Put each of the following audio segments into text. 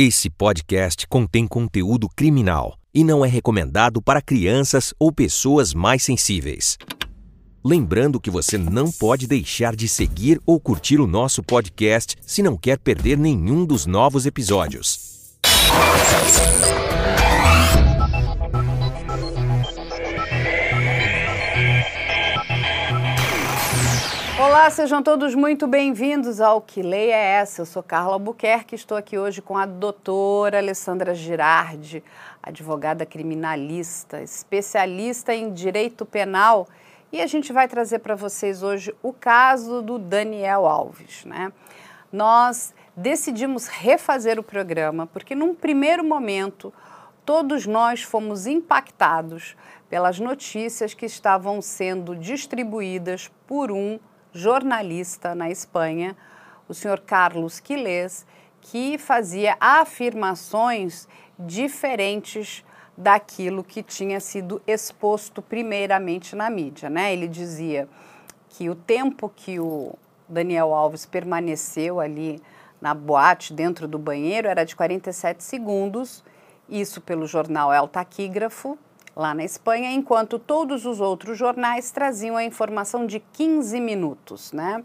Esse podcast contém conteúdo criminal e não é recomendado para crianças ou pessoas mais sensíveis. Lembrando que você não pode deixar de seguir ou curtir o nosso podcast se não quer perder nenhum dos novos episódios. Olá, sejam todos muito bem-vindos ao Que Lei é Essa? Eu sou Carla Albuquerque, estou aqui hoje com a doutora Alessandra Girardi, advogada criminalista, especialista em direito penal, e a gente vai trazer para vocês hoje o caso do Daniel Alves, né? Nós decidimos refazer o programa porque num primeiro momento todos nós fomos impactados pelas notícias que estavam sendo distribuídas por um jornalista na Espanha, o senhor Carlos Quiles, que fazia afirmações diferentes daquilo que tinha sido exposto primeiramente na mídia. Né? Ele dizia que o tempo que o Daniel Alves permaneceu ali na boate, dentro do banheiro, era de 47 segundos, isso pelo jornal El Taquígrafo, lá na Espanha, enquanto todos os outros jornais traziam a informação de 15 minutos, né?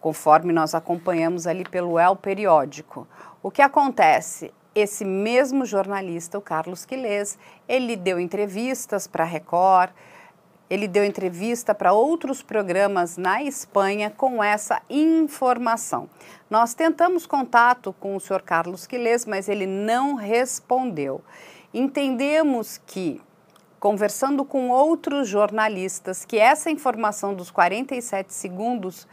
Conforme nós acompanhamos ali pelo El Periódico. O que acontece? Esse mesmo jornalista, o Carlos Quiles, ele deu entrevistas para a Record, ele deu entrevista para outros programas na Espanha com essa informação. Nós tentamos contato com o senhor Carlos Quiles, mas ele não respondeu. Entendemos que, conversando com outros jornalistas, que essa informação dos 47 segundos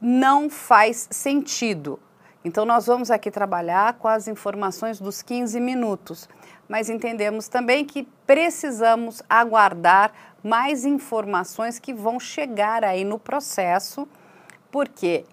não faz sentido. Então, nós vamos aqui trabalhar com as informações dos 15 minutos, mas entendemos também que precisamos aguardar mais informações que vão chegar aí no processo, porque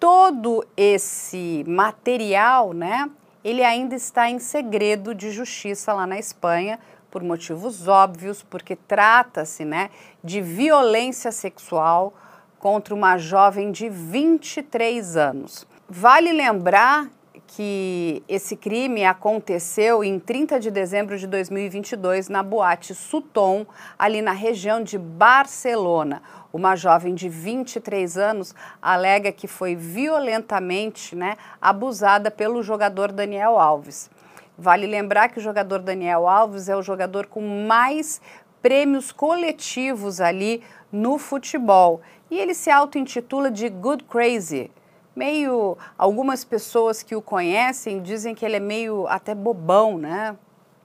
todo esse material, né, ele ainda está em segredo de justiça lá na Espanha, por motivos óbvios, porque trata-se né, de violência sexual contra uma jovem de 23 anos. Vale lembrar que esse crime aconteceu em 30 de dezembro de 2022 na boate Sutton, ali na região de Barcelona. Uma jovem de 23 anos alega que foi violentamente né, abusada pelo jogador Daniel Alves. Vale lembrar que o jogador Daniel Alves é o jogador com mais prêmios coletivos ali no futebol. E ele se auto-intitula de Good Crazy. Meio. Algumas pessoas que o conhecem dizem que ele é meio até bobão, né?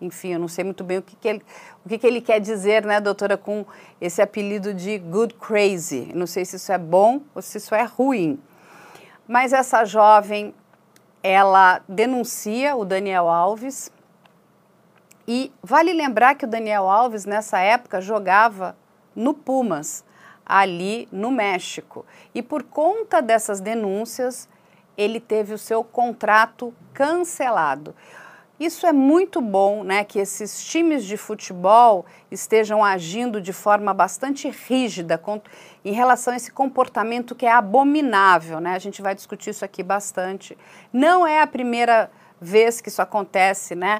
Enfim, eu não sei muito bem o que, que ele, o que, que ele quer dizer, né, doutora, com esse apelido de good crazy. Não sei se isso é bom ou se isso é ruim. Mas essa jovem, ela denuncia o Daniel Alves. E vale lembrar que o Daniel Alves, nessa época, jogava no Pumas, ali no México. E por conta dessas denúncias, ele teve o seu contrato cancelado. Isso é muito bom, né, que esses times de futebol estejam agindo de forma bastante rígida em relação a esse comportamento que é abominável, né? A gente vai discutir isso aqui bastante. Não é a primeira vez que isso acontece, né?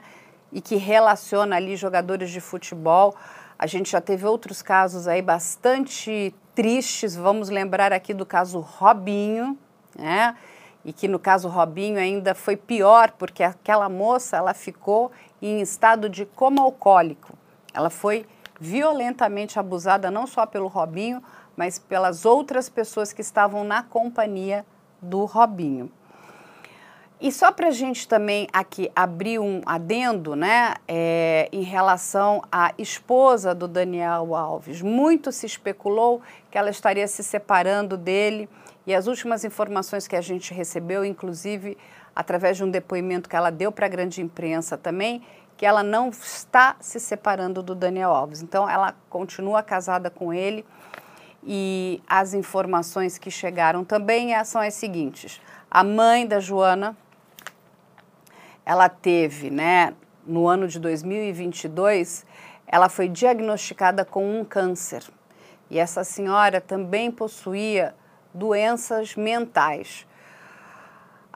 E que relaciona ali jogadores de futebol. A gente já teve outros casos aí bastante tristes. Vamos lembrar aqui do caso Robinho, né? E que no caso Robinho ainda foi pior, porque aquela moça ela ficou em estado de coma alcoólico. Ela foi violentamente abusada não só pelo Robinho, mas pelas outras pessoas que estavam na companhia do Robinho. E só para a gente também aqui abrir um adendo, né, é, em relação à esposa do Daniel Alves. Muito se especulou que ela estaria se separando dele e as últimas informações que a gente recebeu, inclusive através de um depoimento que ela deu para a grande imprensa também, que ela não está se separando do Daniel Alves. Então, ela continua casada com ele e as informações que chegaram também são as seguintes: a mãe da Joana, ela teve, né, no ano de 2022, ela foi diagnosticada com um câncer. E essa senhora também possuía doenças mentais.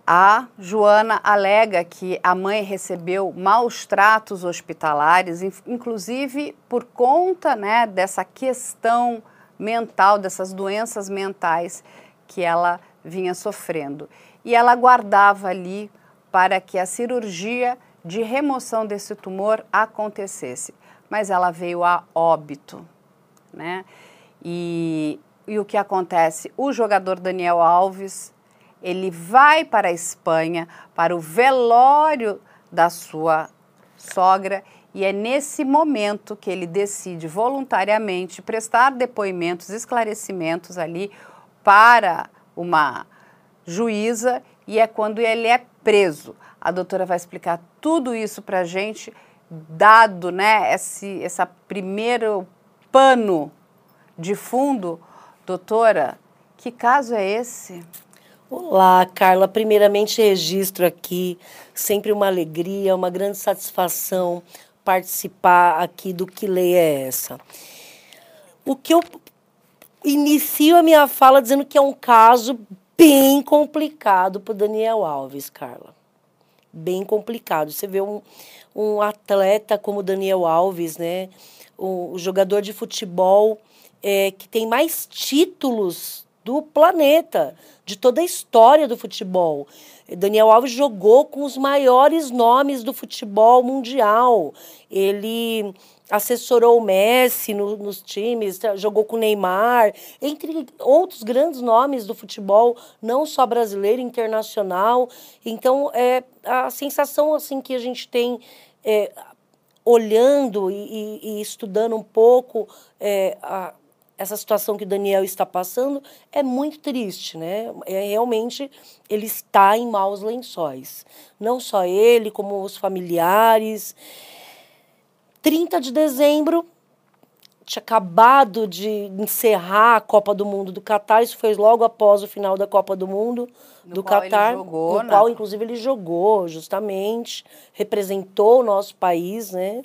a Joana alega que a mãe recebeu maus tratos hospitalares, inclusive por conta né, dessa questão mental, dessas doenças mentais que ela vinha sofrendo. E ela aguardava ali para que a cirurgia de remoção desse tumor acontecesse. Mas ela veio a óbito, né? E, e o que acontece? O jogador Daniel Alves ele vai para a Espanha, para o velório da sua sogra, e é nesse momento que ele decide voluntariamente prestar depoimentos, esclarecimentos ali para uma juíza, e é quando ele é preso. A doutora vai explicar tudo isso para a gente, dado né, esse essa primeiro pano de fundo. Doutora, que caso é esse? Olá, Carla. Primeiramente, registro aqui, sempre uma alegria, uma grande satisfação participar aqui do Que Lei é Essa. O que eu inicio a minha fala dizendo que é um caso bem complicado para Daniel Alves, Carla. Bem complicado. Você vê um, um atleta como Daniel Alves, né? O, o jogador de futebol é, que tem mais títulos do planeta, de toda a história do futebol. Daniel Alves jogou com os maiores nomes do futebol mundial. Ele assessorou o Messi no, nos times, jogou com o Neymar, entre outros grandes nomes do futebol, não só brasileiro, internacional. Então, é a sensação assim que a gente tem é, olhando e, e, e, estudando um pouco é, a, essa situação que o Daniel está passando é muito triste, né? É, realmente ele está em maus lençóis. Não só ele, como os familiares. 30 de dezembro, tinha acabado de encerrar a Copa do Mundo do Catar, isso foi logo após o final da Copa do Mundo no do Catar, no né? qual inclusive ele jogou, justamente, representou o nosso país, né?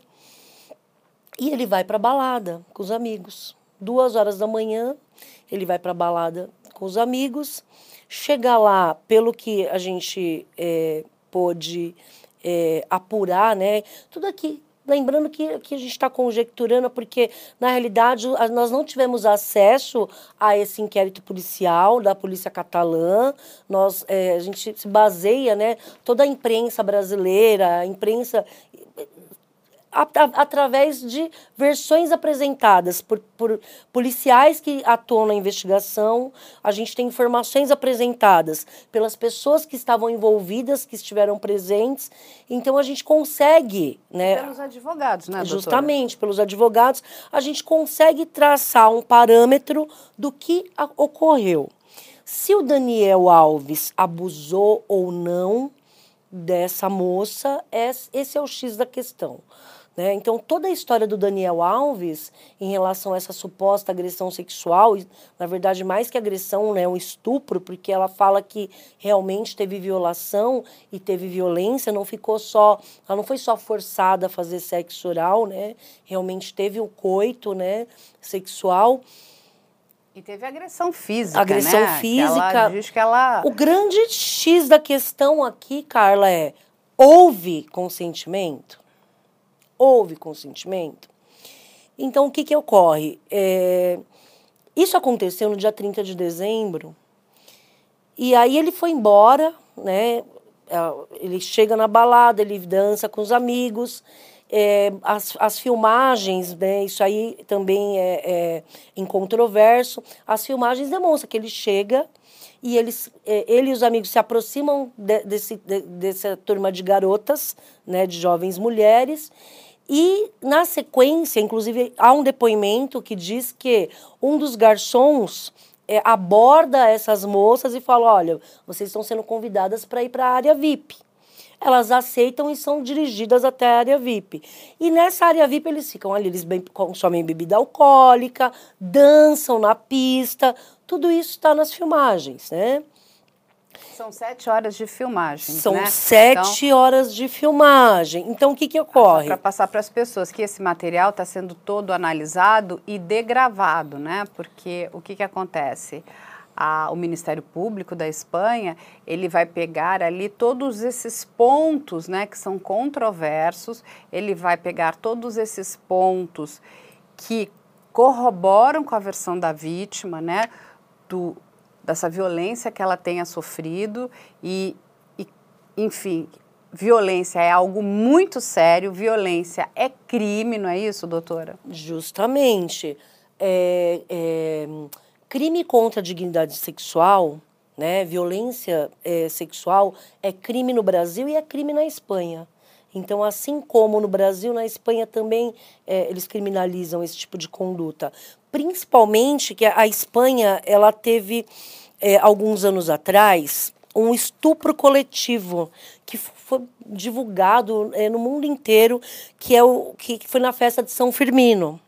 E ele vai para balada com os amigos duas horas da manhã, ele vai para a balada com os amigos. Chega lá, pelo que a gente é, pôde é, apurar, né? Tudo aqui. Lembrando que, que a gente está conjecturando, porque, na realidade, nós não tivemos acesso a esse inquérito policial da polícia catalã. Nós, é, a gente se baseia, né? Toda a imprensa brasileira, a imprensa através de versões apresentadas por, por, policiais que atuam na investigação. A gente tem informações apresentadas pelas pessoas que estavam envolvidas, que estiveram presentes. Então a gente consegue, né? Pelos advogados, né? Doutora? Justamente pelos advogados, a gente consegue traçar um parâmetro do que ocorreu. Se o Daniel Alves abusou ou não dessa moça, esse é o X da questão. Né? Então, toda a história do Daniel Alves em relação a essa suposta agressão sexual, na verdade, mais que agressão, né, um estupro, porque ela fala que realmente teve violação e teve violência, não ficou só, ela não foi só forçada a fazer sexo oral, né? Realmente teve o um coito, né, sexual. E teve agressão física, agressão né? física. Que ela diz que ela... O grande X da questão aqui, Carla, é houve consentimento? Houve consentimento. Então, o que, que ocorre? É, isso aconteceu no dia 30 de dezembro, e aí ele foi embora, né? É, ele chega na balada, ele dança com os amigos, é, as, as filmagens, né, isso aí também é, é incontroverso, as filmagens demonstram que ele chega e eles, é, ele e os amigos se aproximam de, desse, de, dessa turma de garotas, né, de jovens mulheres, e, na sequência, inclusive, há um depoimento que diz que um dos garçons é, aborda essas moças e fala: olha, vocês estão sendo convidadas para ir para a área VIP. Elas aceitam e são dirigidas até a área VIP. E nessa área VIP eles ficam ali, eles bem, consomem bebida alcoólica, dançam na pista, tudo isso está nas filmagens, né? São sete horas de filmagem. São né? sete então, horas de filmagem. Então, o que, que ocorre? Para passar para as pessoas que esse material está sendo todo analisado e degravado, né? Porque o que, que acontece? a, o Ministério Público da Espanha, ele vai pegar ali todos esses pontos, né, que são controversos, ele vai pegar todos esses pontos que corroboram com a versão da vítima, né, do, dessa violência que ela tenha sofrido e, e, enfim, violência é algo muito sério, violência é crime, não é isso, doutora? Justamente. É, é, crime contra a dignidade sexual, né, violência é, sexual, é crime no Brasil e é crime na Espanha. Então, assim como no Brasil, na Espanha também é, eles criminalizam esse tipo de conduta. Principalmente que a Espanha ela teve, é, alguns anos atrás, um estupro coletivo que foi divulgado é, no mundo inteiro, que é o que foi na festa de São Firmino.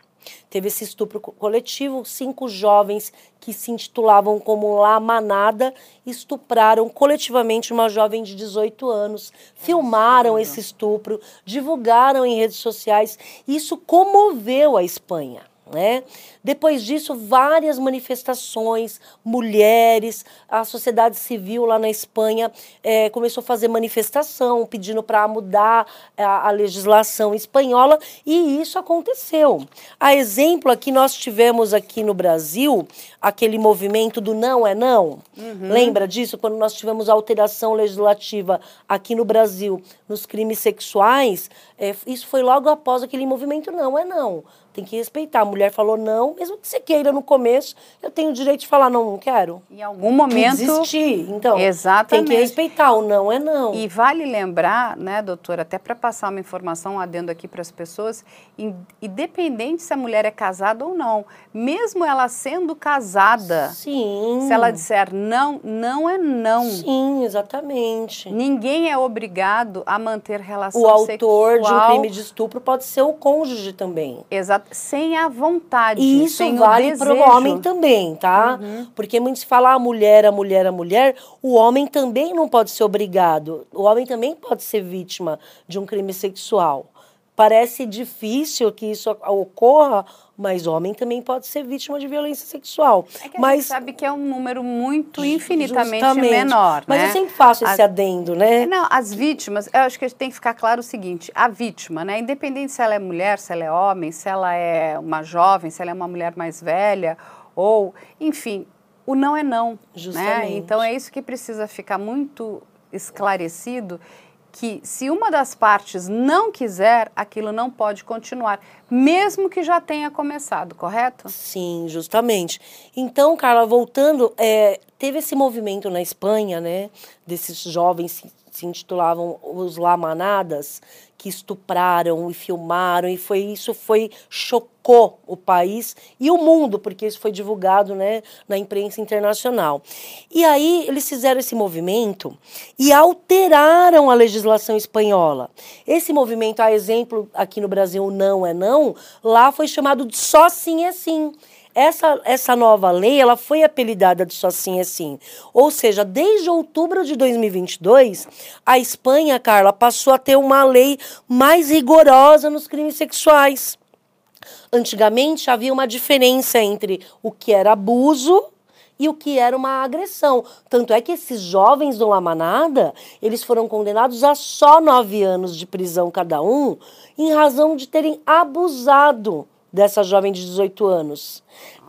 Teve esse estupro coletivo, cinco jovens que se intitulavam como La Manada estupraram coletivamente uma jovem de 18 anos, filmaram esse estupro, divulgaram em redes sociais. Isso comoveu a Espanha. Né? Depois disso, várias manifestações, mulheres, a sociedade civil lá na Espanha é, começou a fazer manifestação pedindo para mudar a, a, legislação espanhola e isso aconteceu. A exemplo aqui, nós tivemos aqui no Brasil aquele movimento do não é não. Uhum. Lembra disso? Quando nós tivemos a alteração legislativa aqui no Brasil nos crimes sexuais, é, isso foi logo após aquele movimento não é não tem que respeitar. A mulher falou não, mesmo que você queira no começo, eu tenho o direito de falar não, não quero. Em algum momento. Desistir. Então, exatamente. tem que respeitar. O não é não. E vale lembrar, né, doutora, até para passar uma informação adendo aqui para as pessoas, independente se a mulher é casada ou não, mesmo ela sendo casada, Sim. se ela disser não, não é não. Sim, exatamente. Ninguém é obrigado a manter relação sexual. O autor de um crime de estupro pode ser o cônjuge também. Exatamente sem a vontade. E isso vale para o homem também, tá? Uhum. Porque muito se fala a mulher, a mulher, a mulher, o homem também não pode ser obrigado. O homem também pode ser vítima de um crime sexual. Parece difícil que isso ocorra, mas homem também pode ser vítima de violência sexual. É que mas a gente sabe que é um número muito infinitamente justamente. menor, Mas né? eu sempre faço esse as, adendo, né? Não, as vítimas, eu acho que tem que ficar claro o seguinte, a vítima, né, independente se ela é mulher, se ela é homem, se ela é uma jovem, se ela é uma mulher mais velha, ou, enfim, o não é não, né? Justamente. Né? Então é isso que precisa ficar muito esclarecido que se uma das partes não quiser, aquilo não pode continuar, mesmo que já tenha começado, correto? Sim, justamente. Então, Carla, voltando, é, teve esse movimento na Espanha, né, desses jovens se intitulavam os Lamanadas, que estupraram e filmaram e foi isso foi chocou o país e o mundo porque isso foi divulgado né na imprensa internacional. E aí eles fizeram esse movimento e alteraram a legislação espanhola. Esse movimento a exemplo aqui no Brasil não é não lá foi chamado de só sim é sim essa, essa nova lei ela foi apelidada de só sim é sim. Ou seja, desde outubro de 2022, a Espanha, Carla, passou a ter uma lei mais rigorosa nos crimes sexuais. Antigamente havia uma diferença entre o que era abuso e o que era uma agressão. Tanto é que esses jovens do Lamanada, eles foram condenados a só nove anos de prisão cada um, em razão de terem abusado dessa jovem de 18 anos.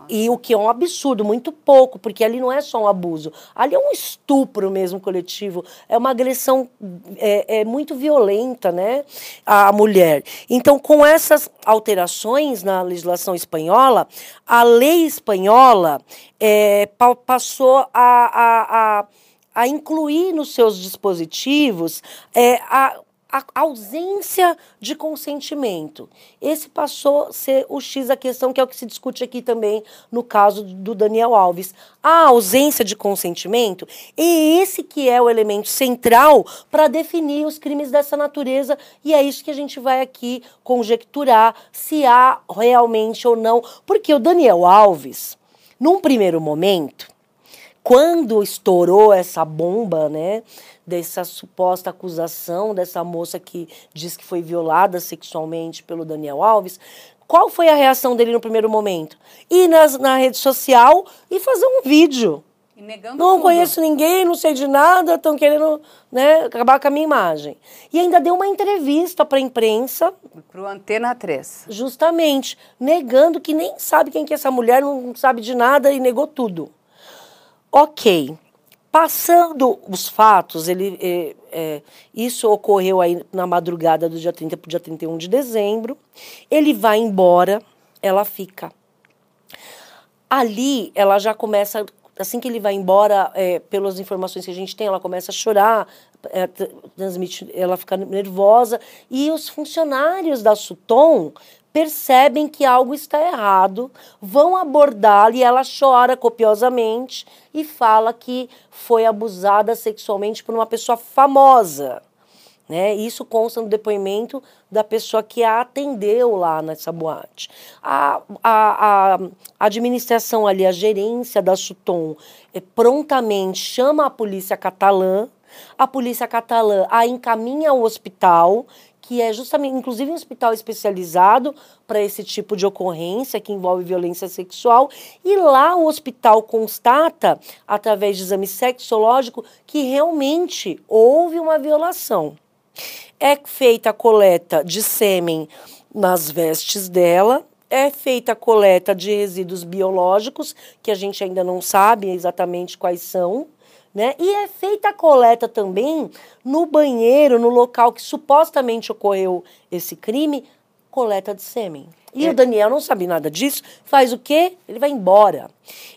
E o que é um absurdo, muito pouco, porque ali não é só um abuso, ali é um estupro mesmo coletivo, é uma agressão é, é muito violenta, né, à mulher. Então, com essas alterações na legislação espanhola, a lei espanhola é, passou a, a, a, a incluir nos seus dispositivos é, a a ausência de consentimento. Esse passou a ser o X da questão, que é o que se discute aqui também no caso do Daniel Alves. A ausência de consentimento é esse que é o elemento central para definir os crimes dessa natureza, e é isso que a gente vai aqui conjecturar se há realmente ou não. Porque o Daniel Alves, num primeiro momento, quando estourou essa bomba, né, dessa suposta acusação dessa moça que diz que foi violada sexualmente pelo Daniel Alves, qual foi a reação dele no primeiro momento? Ir nas, na rede social e fazer um vídeo não tudo. conheço ninguém, não sei de nada, estão querendo né, acabar com a minha imagem. E ainda deu uma entrevista para a imprensa. Para o Antena 3. Justamente, negando que nem sabe quem que é essa mulher, não sabe de nada e negou tudo. Ok. Passando os fatos, ele, é, é, isso ocorreu aí na madrugada do dia 30 para o dia 31 de dezembro. Ele vai embora, ela fica. Ali, ela já começa, assim que ele vai embora, é, pelas informações que a gente tem, ela começa a chorar, é, transmite, ela fica nervosa. E os funcionários da Suton percebem que algo está errado, vão abordá-la e ela chora copiosamente e fala que foi abusada sexualmente por uma pessoa famosa. Né? Isso consta no depoimento da pessoa que a atendeu lá nessa boate. A, a, a administração ali, a gerência da Suton, é, prontamente chama a polícia catalã, a polícia catalã a encaminha ao hospital que é justamente, inclusive, um hospital especializado para esse tipo de ocorrência que envolve violência sexual. E lá o hospital constata, através de exame sexológico, que realmente houve uma violação. É feita a coleta de sêmen nas vestes dela, é feita a coleta de resíduos biológicos, que a gente ainda não sabe exatamente quais são. Né? E é feita a coleta também no banheiro, no local que supostamente ocorreu esse crime, coleta de sêmen. E é. o Daniel não sabe nada disso, faz o quê? Ele vai embora.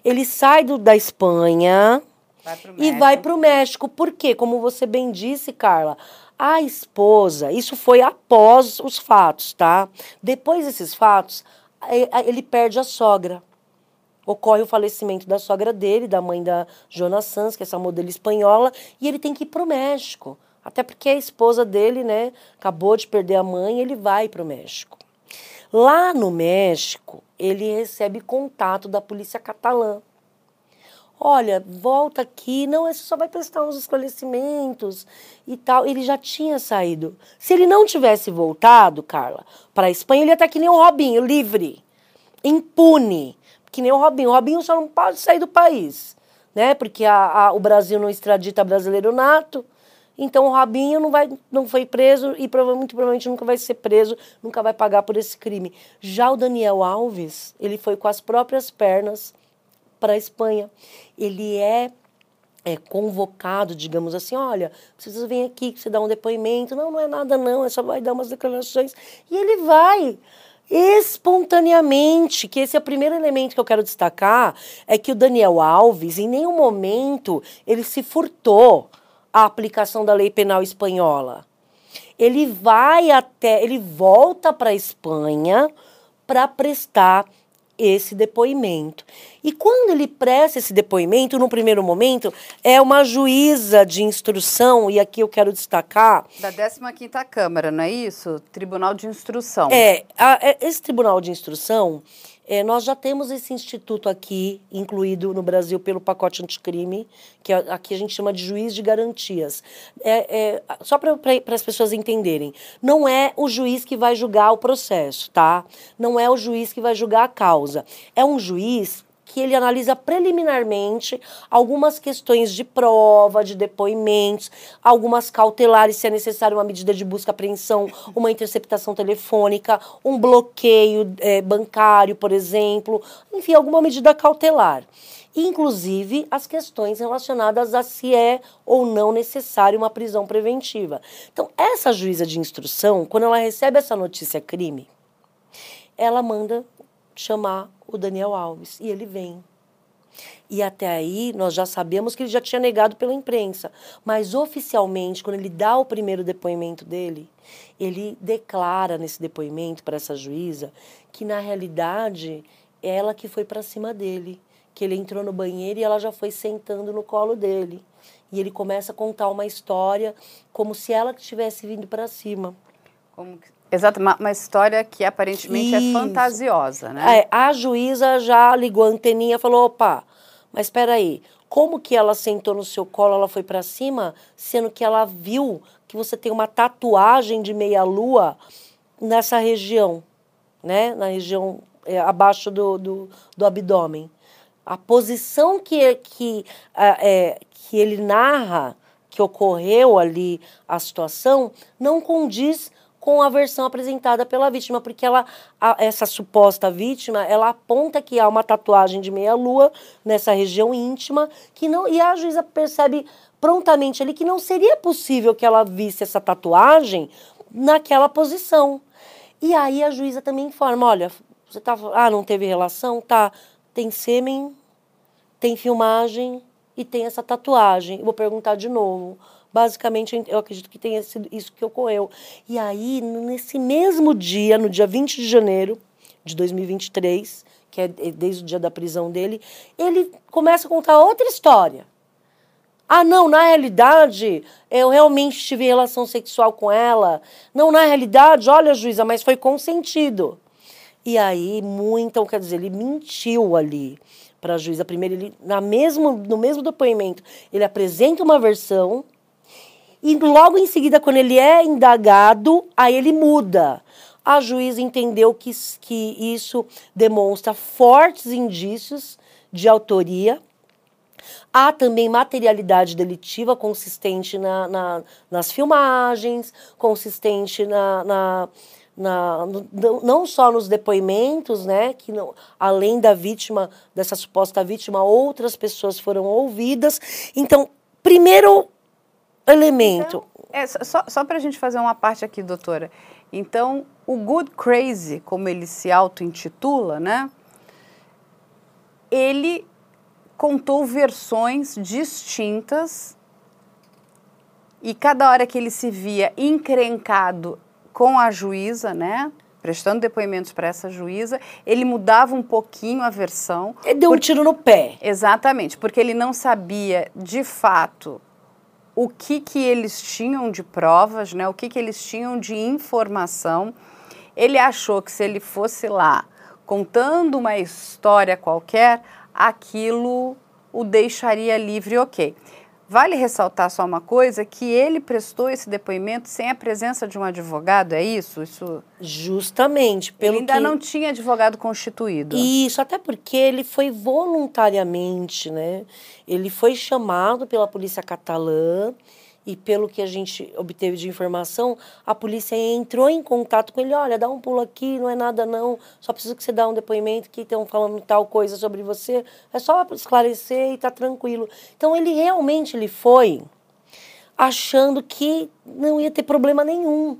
Ele sai do, da Espanha vai e vai para o México. Por quê? Como você bem disse, Carla, a esposa, isso foi após os fatos, tá? Depois desses fatos, ele perde a sogra ocorre o falecimento da sogra dele, da mãe da Jonas Sanz, que é essa modelo espanhola, e ele tem que ir para o México. Até porque a esposa dele, né, acabou de perder a mãe, ele vai para o México. Lá no México, ele recebe contato da polícia catalã. Olha, volta aqui, não, você só vai prestar uns esclarecimentos e tal. Ele já tinha saído. Se ele não tivesse voltado, Carla, para a Espanha, ele ia estar que nem o Robinho, livre, impune que nem o Robinho. O Robinho só não pode sair do país, né? Porque a, a, o Brasil não extradita brasileiro nato. Então o Robinho não, vai, não foi preso e provavelmente, provavelmente nunca vai ser preso, nunca vai pagar por esse crime. Já o Daniel Alves, ele foi com as próprias pernas para a Espanha. Ele é, é convocado, digamos assim, olha, precisa vir aqui que você dá um depoimento. Não, não é nada não, é só vai dar umas declarações. E ele vai espontaneamente, que esse é o primeiro elemento que eu quero destacar, é que o Daniel Alves, em nenhum momento, ele se furtou a aplicação da lei penal espanhola. Ele vai até, ele volta para a Espanha para prestar esse depoimento. E quando ele presta esse depoimento, no primeiro momento, é uma juíza de instrução, e aqui eu quero destacar. Da 15ª Câmara, não é isso? Tribunal de Instrução. É, a, é, esse Tribunal de Instrução é, nós já temos esse instituto aqui, incluído no Brasil pelo pacote anticrime, que aqui a gente chama de juiz de garantias. É, é só para as pessoas entenderem, não é o juiz que vai julgar o processo, tá? Não é o juiz que vai julgar a causa. É um juiz que ele analisa preliminarmente algumas questões de prova, de depoimentos, algumas cautelares, se é necessário uma medida de busca apreensão, uma interceptação telefônica, um bloqueio é, bancário, por exemplo, enfim, alguma medida cautelar inclusive as questões relacionadas a se é ou não necessário uma prisão preventiva. Então, essa juíza de instrução, quando ela recebe essa notícia crime, ela manda chamar o Daniel Alves. E ele vem. E até aí nós já sabemos que ele já tinha negado pela imprensa. Mas oficialmente, quando ele dá o primeiro depoimento dele, ele declara nesse depoimento para essa juíza que na realidade é ela que foi para cima dele, que ele entrou no banheiro e ela já foi sentando no colo dele. E ele começa a contar uma história como se ela tivesse vindo para cima. Como que Exato, uma, uma, história que aparentemente é Isso. é fantasiosa, né? É, a juíza já ligou a anteninha e falou: opa, mas espera aí, como que ela sentou no seu colo, ela foi para cima, sendo que ela viu que você tem uma tatuagem de meia-lua nessa região, né? Na região é, abaixo do, do, do abdômen. a posição que, que, é, que ele narra que ocorreu ali a situação não condiz com a versão apresentada pela vítima, porque ela, a, essa suposta vítima, ela aponta que há uma tatuagem de meia-lua nessa região íntima, que não e a juíza percebe prontamente ali que não seria possível que ela visse essa tatuagem naquela posição. E aí a juíza também informa, olha, você tá, ah, não teve relação, tá? Tem sêmen, tem filmagem e tem essa tatuagem. Vou perguntar de novo. Basicamente, eu acredito que tenha sido isso que ocorreu. E aí, nesse mesmo dia, no dia 20 de janeiro de 2023, que é desde o dia da prisão dele, ele começa a contar outra história. Ah, não, na realidade, eu realmente tive relação sexual com ela. Não, na realidade, olha, juíza, mas foi consentido. E aí, muito, então, quer dizer, ele mentiu ali para a juíza. Primeiro, ele, na mesmo, no mesmo depoimento, ele apresenta uma versão e logo em seguida, quando ele é indagado, aí ele muda. A juíza entendeu que, que isso demonstra fortes indícios de autoria Há também materialidade delitiva consistente na, na nas filmagens, consistente na, na, na no, não só nos depoimentos, né, que não, além da vítima, dessa suposta vítima, outras pessoas foram ouvidas. Então, primeiro elemento. Então, é, só só para a gente fazer uma parte aqui, doutora. Então, o Good Crazy, como ele se auto-intitula, né? Ele contou versões distintas e cada hora que ele se via encrencado com a juíza, né? Prestando depoimentos para essa juíza, ele mudava um pouquinho a versão. Ele deu porque, um tiro no pé. Exatamente, porque ele não sabia de fato o que, que eles tinham de provas, né? o que, que eles tinham de informação. Ele achou que se ele fosse lá contando uma história qualquer, aquilo o deixaria livre, ok. Vale ressaltar só uma coisa, que ele prestou esse depoimento sem a presença de um advogado, é isso? Isso Justamente. Pelo ele ainda que... não tinha advogado constituído. Isso, até porque ele foi voluntariamente, né? Ele foi chamado pela polícia catalã e pelo que a gente obteve de informação, a polícia entrou em contato com ele, olha, dá um pulo aqui, não é nada não, só preciso que você dê um depoimento que estão falando tal coisa sobre você, é só esclarecer e tá tranquilo. Então ele realmente ele foi achando que não ia ter problema nenhum.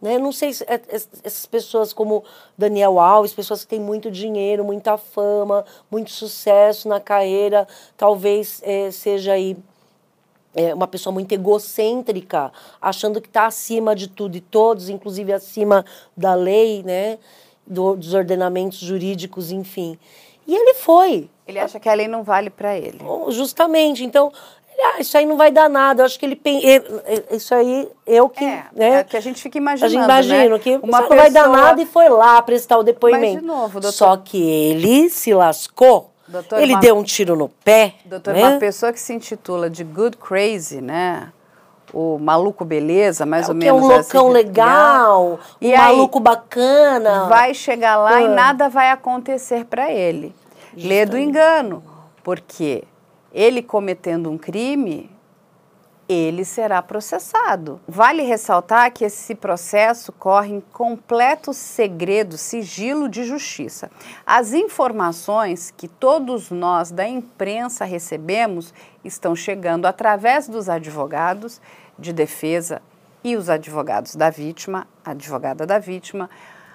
Né? Não sei se é, é, essas pessoas como Daniel Alves, pessoas que têm muito dinheiro, muita fama, muito sucesso na carreira, talvez é, seja aí é uma pessoa muito egocêntrica, achando que está acima de tudo e todos, inclusive acima da lei, né, do, dos ordenamentos jurídicos, enfim. E ele foi. Ele acha que a lei não vale para ele. Justamente. Então, ah, isso aí não vai dar nada. Eu acho que ele isso aí eu que, é, né? É que a gente fica imaginando, A gente imagina né? que uma pessoa... não vai dar nada e foi lá prestar o depoimento. Mas de novo, doutor... Só que ele se lascou Doutor, ele uma, deu um tiro no pé. Doutor, né? uma pessoa que se intitula de Good Crazy, né? O maluco beleza, mais é, ou menos. Que é um loucão assim, legal, legal, um maluco bacana. Vai chegar lá ah. e nada vai acontecer para ele. Justamente. Lê do engano. Porque ele cometendo um crime, ele será processado. Vale ressaltar que esse processo corre em completo segredo, sigilo de justiça. As informações que todos nós da imprensa recebemos estão chegando através dos advogados de defesa e os advogados da vítima, advogada da vítima,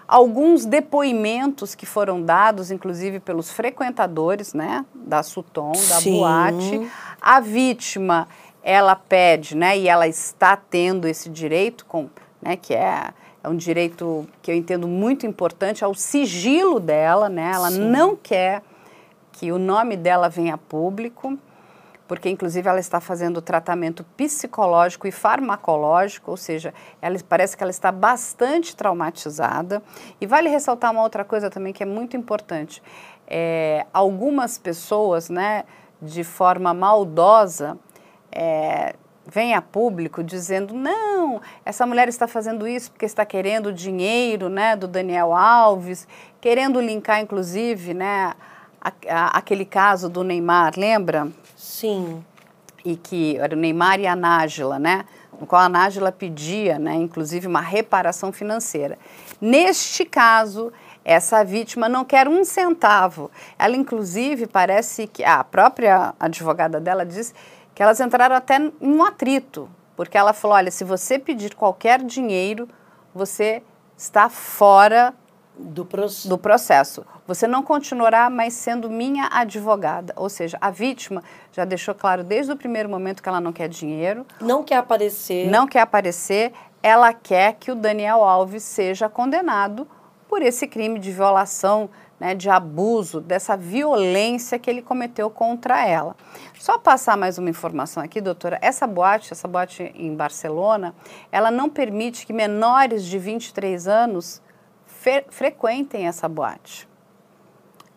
alguns depoimentos que foram dados, inclusive pelos frequentadores, né, da Suton, da Sim. boate. A vítima ela pede, né, e ela está tendo esse direito, com, né, que é, é um direito que eu entendo muito importante, ao sigilo dela, né, ela Sim. não quer que o nome dela venha a público, porque inclusive ela está fazendo tratamento psicológico e farmacológico, ou seja, ela parece que ela está bastante traumatizada. E vale ressaltar uma outra coisa também que é muito importante. É, algumas pessoas, né, de forma maldosa, é, vem a público dizendo não, essa mulher está fazendo isso porque está querendo o dinheiro, né, do Daniel Alves, querendo linkar inclusive, né, a, a, aquele caso do Neymar, lembra? Sim. E que era o Neymar e a Nájila, né? No qual a Nájila pedia, né, inclusive, uma reparação financeira. Neste caso, essa vítima não quer um centavo. Ela, inclusive, parece que a própria advogada dela diz que elas entraram até em um atrito, porque ela falou: olha, se você pedir qualquer dinheiro, você está fora do, processo. do processo. Você não continuará mais sendo minha advogada. Ou seja, a vítima já deixou claro desde o primeiro momento que ela não quer dinheiro. Não quer aparecer. Não quer aparecer. Ela quer que o Daniel Alves seja condenado por esse crime de violação, né, de abuso, dessa violência que ele cometeu contra ela. Só passar mais uma informação aqui, doutora. Essa boate, essa boate em Barcelona, ela não permite que menores de 23 anos frequentem essa boate.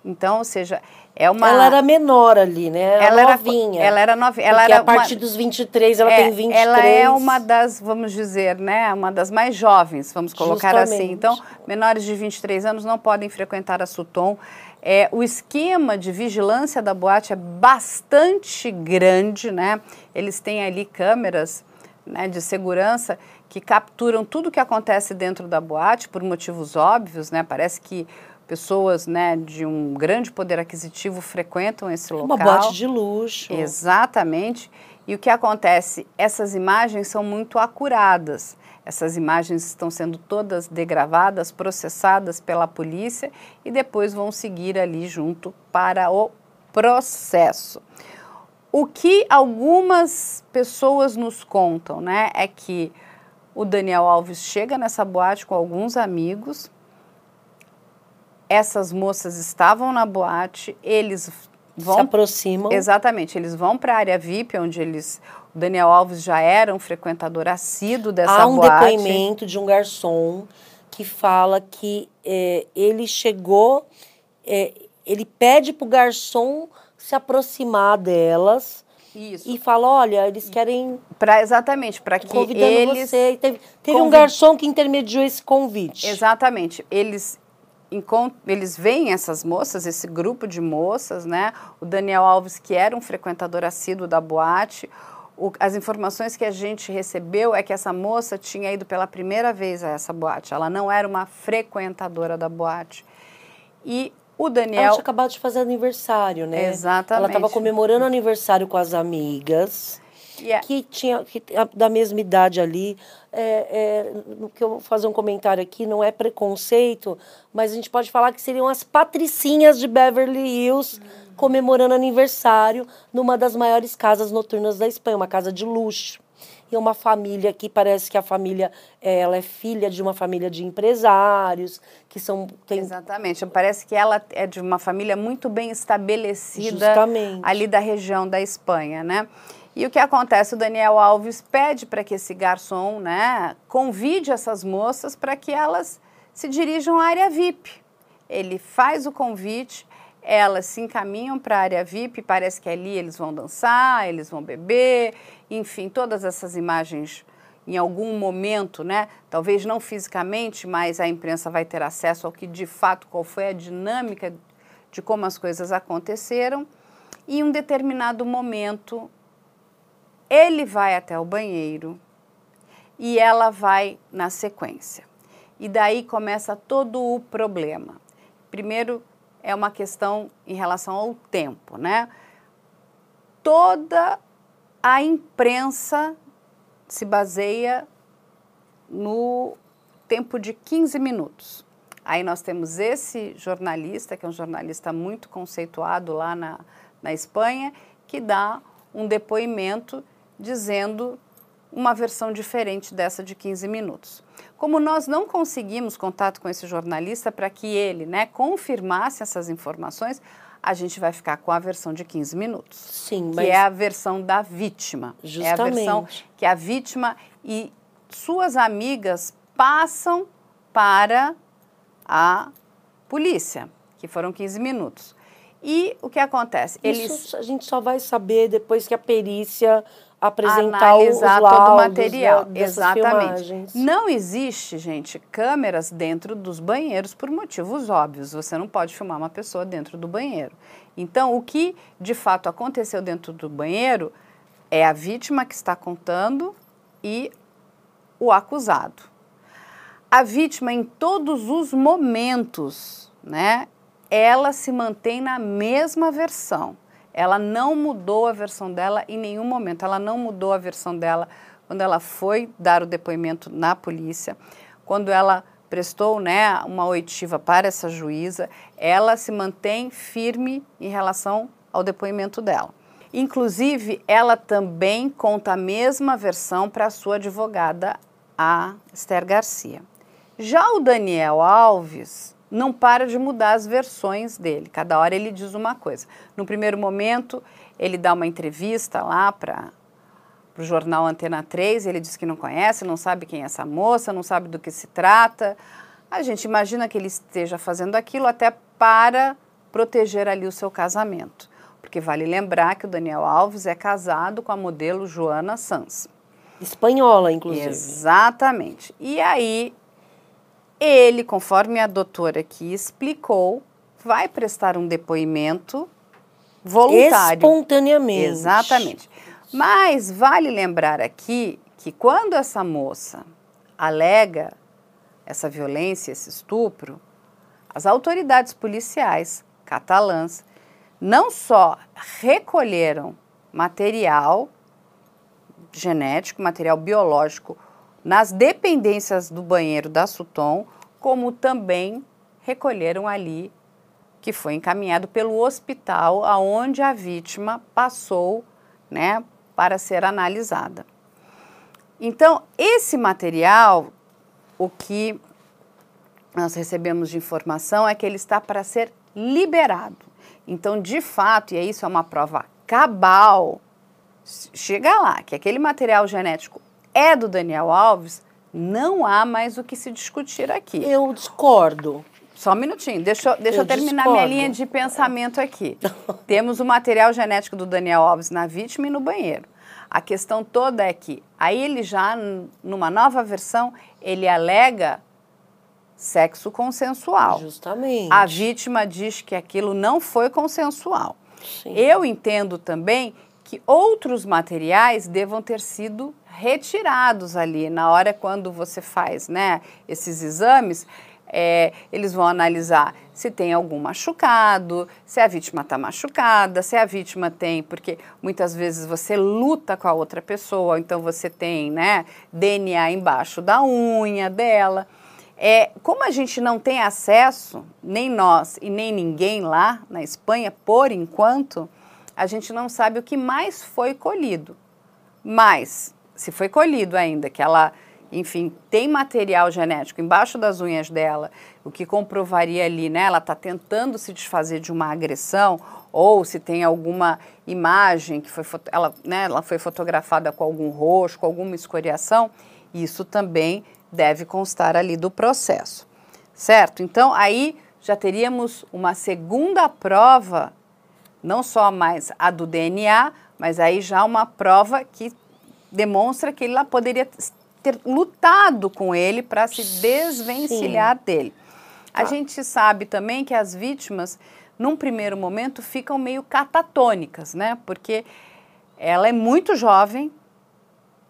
Então, ou seja, é uma. Ela era menor ali, né? Era ela novinha. Era, ela era novinha. Ela era a partir uma, dos 23, ela é, tem 23. Ela é uma das, vamos dizer, né? Uma das mais jovens, vamos colocar assim. Justamente. assim. Então, menores de 23 anos não podem frequentar a Suton. É, o esquema de vigilância da boate é bastante grande, né? Eles têm ali câmeras né, de segurança que capturam tudo o que acontece dentro da boate por motivos óbvios, né? Parece que pessoas né, de um grande poder aquisitivo frequentam esse local. Uma boate de luxo. Exatamente. E o que acontece? Essas imagens são muito acuradas. Essas imagens estão sendo todas degravadas, processadas pela polícia e depois vão seguir ali junto para o processo. O que algumas pessoas nos contam, né, é que o Daniel Alves chega nessa boate com alguns amigos. Essas moças estavam na boate, eles vão se aproximam. Exatamente, eles vão para a área VIP, onde eles o Daniel Alves já era um frequentador assíduo dessa Há um boate. depoimento de um garçom que fala que é, ele chegou, é, ele pede para o garçom se aproximar delas isso. E fala, olha, eles querem... Pra, exatamente, para que convidando eles... você. Teve, teve um garçom que intermediou esse convite. Exatamente. Eles eles veem essas moças, esse grupo de moças, né? O Daniel Alves, que era um frequentador assíduo da boate, o, as informações que a gente recebeu é que essa moça tinha ido pela primeira vez a essa boate. Ela não era uma frequentadora da boate. E o Daniel. Ela tinha acabado de fazer aniversário, né? Exatamente. Ela estava comemorando aniversário com as amigas. Yeah. Que tinha que, da mesma idade ali. É, é, que eu vou fazer um comentário aqui, não é preconceito, mas a gente pode falar que seriam as patricinhas de Beverly Hills uhum. comemorando aniversário numa das maiores casas noturnas da Espanha, uma casa de luxo e uma família que parece que a família é, ela é filha de uma família de empresários que são tem... exatamente parece que ela é de uma família muito bem estabelecida Justamente. ali da região da Espanha né e o que acontece o Daniel Alves pede para que esse garçom né convide essas moças para que elas se dirijam à área VIP ele faz o convite elas se encaminham para a área VIP, parece que ali eles vão dançar, eles vão beber, enfim, todas essas imagens em algum momento, né? Talvez não fisicamente, mas a imprensa vai ter acesso ao que de fato qual foi a dinâmica de como as coisas aconteceram. E em um determinado momento, ele vai até o banheiro e ela vai na sequência. E daí começa todo o problema. Primeiro, é uma questão em relação ao tempo, né? Toda a imprensa se baseia no tempo de 15 minutos. Aí nós temos esse jornalista, que é um jornalista muito conceituado lá na, na Espanha, que dá um depoimento dizendo uma versão diferente dessa de 15 minutos. Como nós não conseguimos contato com esse jornalista para que ele né, confirmasse essas informações, a gente vai ficar com a versão de 15 minutos. Sim, que mas... é a versão da vítima. Justamente. É a versão que a vítima e suas amigas passam para a polícia, que foram 15 minutos. E o que acontece? Eles... Isso a gente só vai saber depois que a perícia apresentar analisar os laudos todo o material. dessas Exatamente. filmagens. Não existe, gente, câmeras dentro dos banheiros por motivos óbvios. Você não pode filmar uma pessoa dentro do banheiro. Então, o que de fato aconteceu dentro do banheiro é a vítima que está contando e o acusado. A vítima, em todos os momentos, né, ela se mantém na mesma versão. Ela não mudou a versão dela em nenhum momento. Ela não mudou a versão dela quando ela foi dar o depoimento na polícia, quando ela prestou né, uma oitiva para essa juíza, ela se mantém firme em relação ao depoimento dela. Inclusive, ela também conta a mesma versão para a sua advogada, a Esther Garcia. Já o Daniel Alves não para de mudar as versões dele. Cada hora ele diz uma coisa. No primeiro momento, ele dá uma entrevista lá para o jornal Antena 3, ele diz que não conhece, não sabe quem é essa moça, não sabe do que se trata. A gente imagina que ele esteja fazendo aquilo até para proteger ali o seu casamento. Porque vale lembrar que o Daniel Alves é casado com a modelo Joana Sanz. Espanhola, inclusive. Exatamente. E aí, ele, conforme a doutora aqui explicou, vai prestar um depoimento voluntário. Espontaneamente. Exatamente. Mas vale lembrar aqui que quando essa moça alega essa violência, esse estupro, as autoridades policiais catalãs não só recolheram material genético, material biológico nas dependências do banheiro da Suton, como também recolheram ali que foi encaminhado pelo hospital aonde a vítima passou, né, para ser analisada. Então, esse material, o que nós recebemos de informação é que ele está para ser liberado. Então, de fato, e isso é uma prova cabal, chega lá, que aquele material genético é do Daniel Alves, não há mais o que se discutir aqui. Eu discordo. Só um minutinho, deixa, eu- deixa eu, Eu terminar discordo. minha linha de pensamento aqui. Temos o material genético do Daniel Alves na vítima e no banheiro. A questão toda é que aí ele já, numa nova versão, ele alega sexo consensual. Justamente. A vítima diz que aquilo não foi consensual. Sim. Eu entendo também que outros materiais devam ter sido retirados ali na hora quando você faz, né, esses exames. é, eles vão analisar se tem algum machucado, se a vítima está machucada, se a vítima tem, porque muitas vezes você luta com a outra pessoa, então você tem, né, DNA embaixo da unha dela. É, como a gente não tem acesso, nem nós e nem ninguém lá na Espanha, por enquanto, a gente não sabe o que mais foi colhido. Mas, se foi colhido ainda, que ela, enfim, tem material genético embaixo das unhas dela, o que comprovaria ali, né? Ela está tentando se desfazer de uma agressão, ou se tem alguma imagem que foi, ela, né, ela foi fotografada com algum roxo, com alguma escoriação, isso também deve constar ali do processo, certo? Então, aí já teríamos uma segunda prova não só mais a do DNA, mas aí já uma prova que demonstra que ela poderia ter lutado com ele para se desvencilhar dele. A gente sabe também que as vítimas, num primeiro momento, ficam meio catatônicas, né? Porque ela é muito jovem,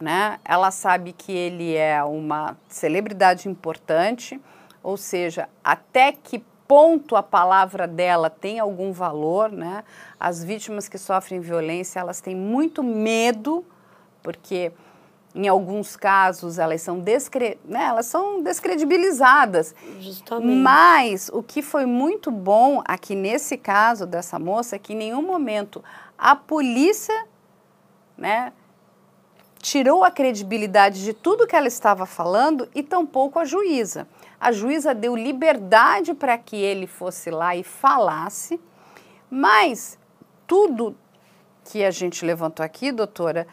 né? Ela sabe que ele é uma celebridade importante, ou seja, até que ponto a palavra dela tem algum valor, né? As vítimas que sofrem violência, elas têm muito medo, porque em alguns casos elas são, descre... né? elas são descredibilizadas. Justamente. Mas o que foi muito bom aqui nesse caso dessa moça é que em nenhum momento a polícia, né, tirou a credibilidade de tudo que ela estava falando e tampouco a juíza. A juíza deu liberdade para que ele fosse lá e falasse, mas tudo que a gente levantou aqui, doutora,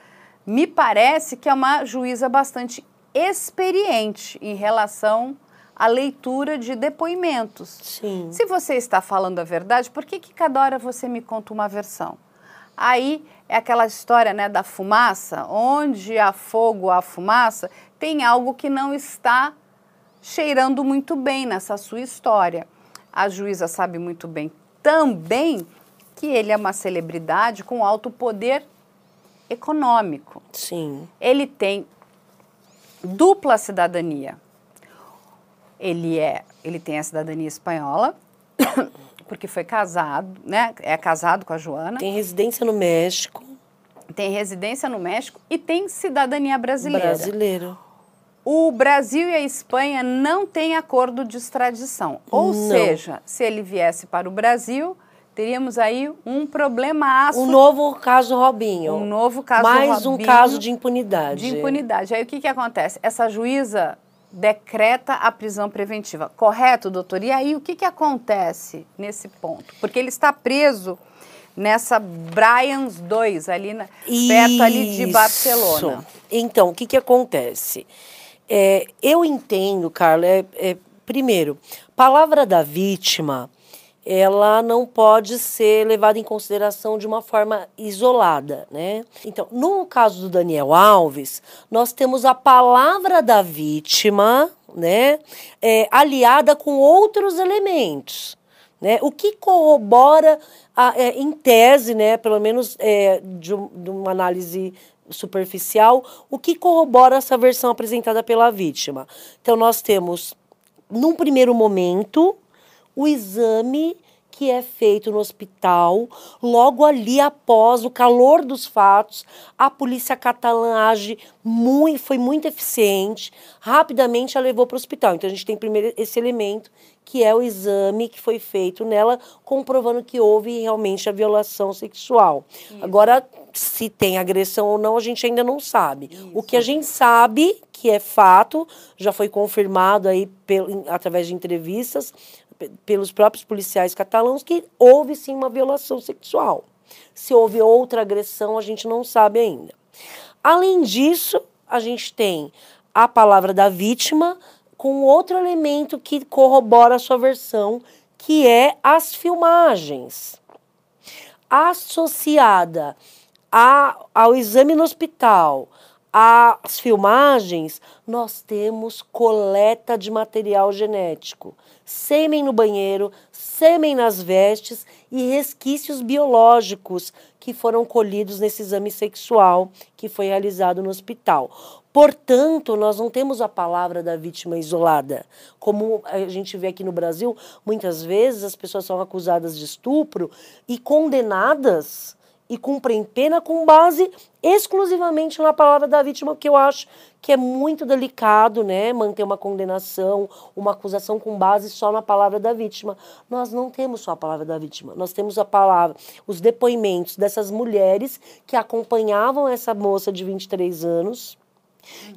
me parece que é uma juíza bastante experiente em relação à leitura de depoimentos. Sim. Se você está falando a verdade, por que, que cada hora você me conta uma versão? Aí é aquela história né, da fumaça, onde há fogo, há fumaça, tem algo que não está cheirando muito bem nessa sua história. A juíza sabe muito bem também que ele é uma celebridade com alto poder econômico. Sim. Ele tem dupla cidadania. Ele é, ele tem a cidadania espanhola, porque foi casado, né? É casado com a Joana. Tem residência no México. Tem residência no México e tem cidadania brasileira. Brasileiro. O Brasil e a Espanha não têm acordo de extradição. Ou Não. seja, se ele viesse para o Brasil, teríamos aí um problemaço. Um novo caso Robinho. Um novo caso Mais um Robinho caso de impunidade. de impunidade. Aí o que, que acontece? Essa juíza decreta a prisão preventiva. Correto, doutor? E aí o que, que acontece nesse ponto? Porque ele está preso nessa Bryans 2, ali na, perto ali de. Barcelona. Então, o que, que acontece? É, eu entendo, Carla, é, é, primeiro, palavra da vítima, ela não pode ser levada em consideração de uma forma isolada, né? Então, no caso do Daniel Alves, nós temos a palavra da vítima, né, é, aliada com outros elementos. Né? O que corrobora, a- é, em tese, né, pelo menos é, de, um- de uma análise superficial, o que corrobora essa versão apresentada pela vítima. Então, nós temos, num primeiro momento, o exame que é feito no hospital, logo ali após o calor dos fatos, a polícia catalã age muito, foi muito eficiente, rapidamente a levou para o hospital. Então a gente tem primeiro esse elemento, que é o exame que foi feito nela, comprovando que houve realmente a violação sexual. Agora, se tem agressão ou não, a gente ainda não sabe. O que a gente sabe que é fato, já foi confirmado aí pelo, através de entrevistas, pelos próprios policiais catalãos que houve sim uma violação sexual. Se houve outra agressão, a gente não sabe ainda. Além disso, a gente tem a palavra da vítima com outro elemento que corrobora a sua versão, que é as filmagens. Associada a- ao exame no hospital, às filmagens, nós temos coleta de material genético. Sêmen no banheiro, sêmen nas vestes e resquícios biológicos que foram colhidos nesse exame sexual que foi realizado no hospital. Portanto, nós não temos a palavra da vítima isolada. Como a gente vê aqui no Brasil, muitas vezes as pessoas são acusadas de estupro e condenadas e cumprem pena com base exclusivamente na palavra da vítima, que eu acho que é muito delicado, né, manter uma condenação, uma acusação com base só na palavra da vítima. Nós não temos só a palavra da vítima, nós temos a palavra, os depoimentos dessas mulheres que acompanhavam essa moça de 23 anos,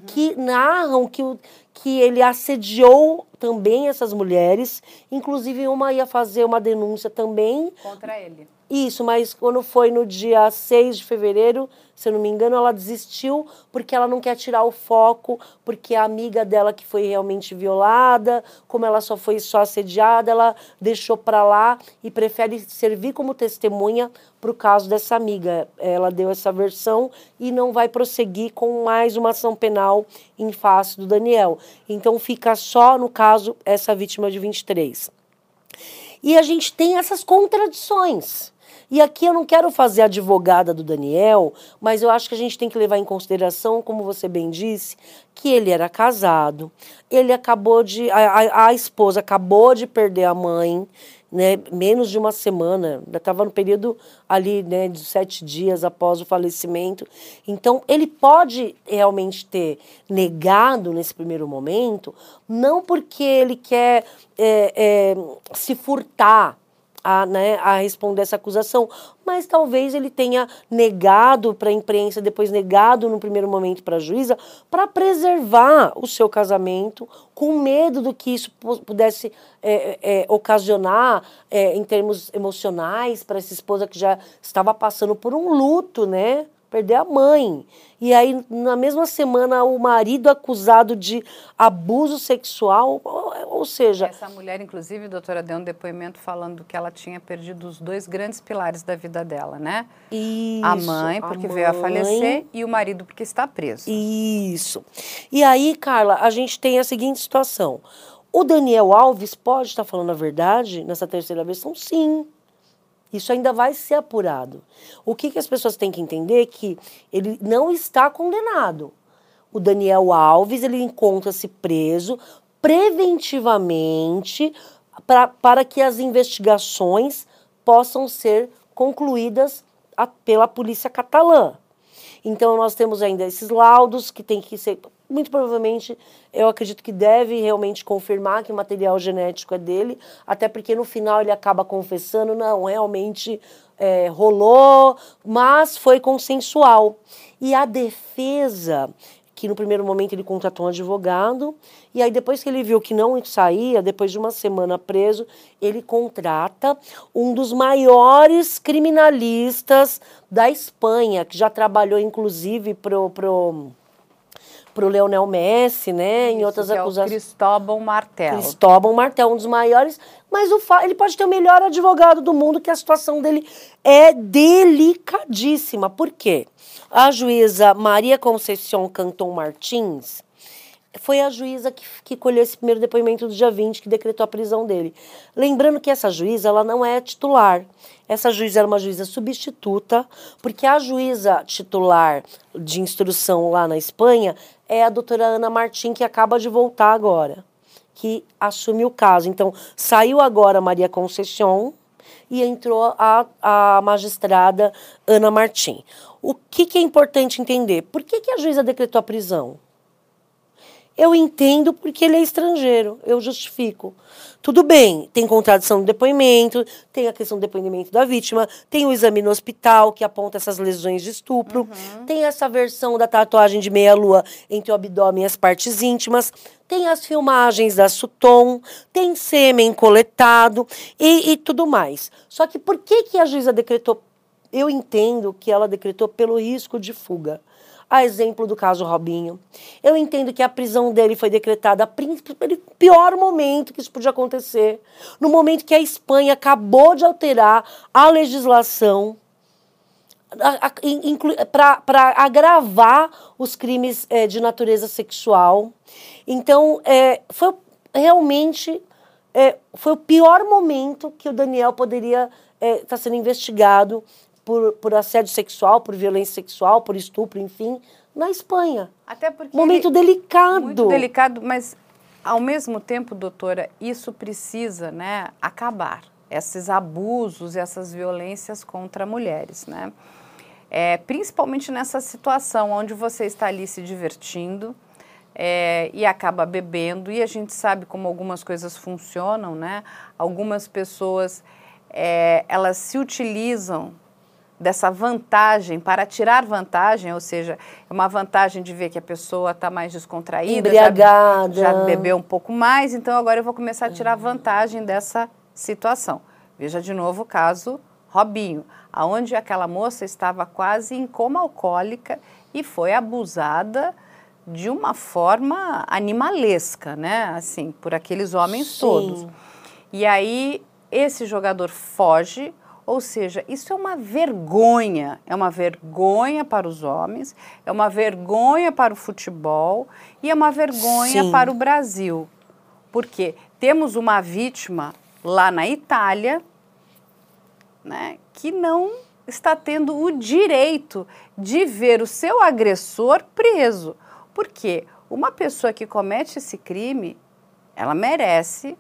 que narram que, o, que ele assediou também essas mulheres, inclusive uma ia fazer uma denúncia também Contra ele. isso, mas quando foi no dia 6 de fevereiro, se eu não me engano, ela desistiu porque ela não quer tirar o foco, porque a amiga dela que foi realmente violada, como ela só foi só assediada, ela deixou para lá e prefere servir como testemunha para o caso dessa amiga. Ela deu essa versão e não vai prosseguir com mais uma ação penal em face do Daniel. Então fica só, no caso, essa vítima de 23. E a gente tem essas contradições. E aqui eu não quero fazer advogada do Daniel, mas eu acho que a gente tem que levar em consideração, como você bem disse, que ele era casado, ele acabou de. A, a, a esposa acabou de perder a mãe, né, menos de uma semana, ainda estava no período ali né, de sete dias após o falecimento. Então, ele pode realmente ter negado nesse primeiro momento, não porque ele quer é, é, se furtar a, né, a responder essa acusação, mas talvez ele tenha negado para a imprensa, depois negado no primeiro momento para a juíza, para preservar o seu casamento, com medo do que isso pu- pudesse é, é, ocasionar é, em termos emocionais para essa esposa que já estava passando por um luto, né? Perder a mãe. E aí, na mesma semana, o marido acusado de abuso sexual. ou seja... Essa mulher, inclusive, doutora, deu um depoimento falando que ela tinha perdido os dois grandes pilares da vida dela, né? Isso, a mãe, porque a mãe, veio a falecer, e o marido, porque está preso. Isso. E aí, Carla, a gente tem a seguinte situação. O Daniel Alves pode estar falando a verdade nessa terceira versão? Sim. Isso ainda vai ser apurado. O que, que as pessoas têm que entender é que ele não está condenado. O Daniel Alves ele encontra-se preso preventivamente pra, para que as investigações possam ser concluídas a, pela polícia catalã. Então nós temos ainda esses laudos que tem que ser muito provavelmente eu acredito que deve realmente confirmar que o material genético é dele, até porque no final ele acaba confessando, não, realmente é, rolou, mas foi consensual. E a defesa, que no primeiro momento ele contratou um advogado, e aí depois que ele viu que não saía, depois de uma semana preso, ele contrata um dos maiores criminalistas da Espanha, que já trabalhou inclusive pro, pro para o Leonel Messi, né? Isso, em outras acusações. É Cristóbal Martel. Cristóbal Martel, um dos maiores. Mas o fa... ele pode ter o melhor advogado do mundo, que a situação dele é delicadíssima. Por quê? A juíza Maria Conceição Canton Martins foi a juíza que, que colheu esse primeiro depoimento do dia 20, que decretou a prisão dele. Lembrando que essa juíza ela não é titular. Essa juíza era uma juíza substituta, porque a juíza titular de instrução lá na Espanha é a doutora Ana Martim, que acaba de voltar agora, que assume o caso. Então, saiu agora Maria Conceição e entrou a, a magistrada Ana Martim. O que, que é importante entender? Por que, que a juíza decretou a prisão? Eu entendo porque ele é estrangeiro, eu justifico. Tudo bem, tem contradição no depoimento, tem a questão do depoimento da vítima, tem o exame no hospital que aponta essas lesões de estupro, uhum. tem essa versão da tatuagem de meia-lua entre o abdômen e as partes íntimas, tem as filmagens da Suton, tem sêmen coletado e, e tudo mais. Só que por que, que a juíza decretou? Eu entendo que ela decretou pelo risco de fuga a exemplo do caso Robinho. Eu entendo que a prisão dele foi decretada pelo pior momento que isso podia acontecer, no momento que a Espanha acabou de alterar a legislação para agravar os crimes é, de natureza sexual. Então, é, foi realmente é, foi o pior momento que o Daniel poderia estar tá sendo investigado por, por assédio sexual, por violência sexual, por estupro, enfim, na Espanha. Até porque. Momento delicado. Muito delicado, mas ao mesmo tempo, doutora, isso precisa né, acabar. Esses abusos, essas violências contra mulheres, né? É, principalmente nessa situação onde você está ali se divertindo é, e acaba bebendo, e a gente sabe como algumas coisas funcionam, né? Algumas pessoas, é, elas se utilizam dessa vantagem para tirar vantagem, ou seja, é uma vantagem de ver que a pessoa está mais descontraída, Embriagada. Já, já bebeu um pouco mais, então agora eu vou começar a tirar vantagem dessa situação. Veja de novo o caso Robinho, aonde aquela moça estava quase em coma alcoólica e foi abusada de uma forma animalesca, né? Assim, por aqueles homens Sim. todos. E aí esse jogador foge, ou seja, isso é uma vergonha, é uma vergonha para os homens, é uma vergonha para o futebol e é uma vergonha Sim. para o Brasil. Porque temos uma vítima lá na Itália, né, que não está tendo o direito de ver o seu agressor preso. Porque uma pessoa que comete esse crime, ela merece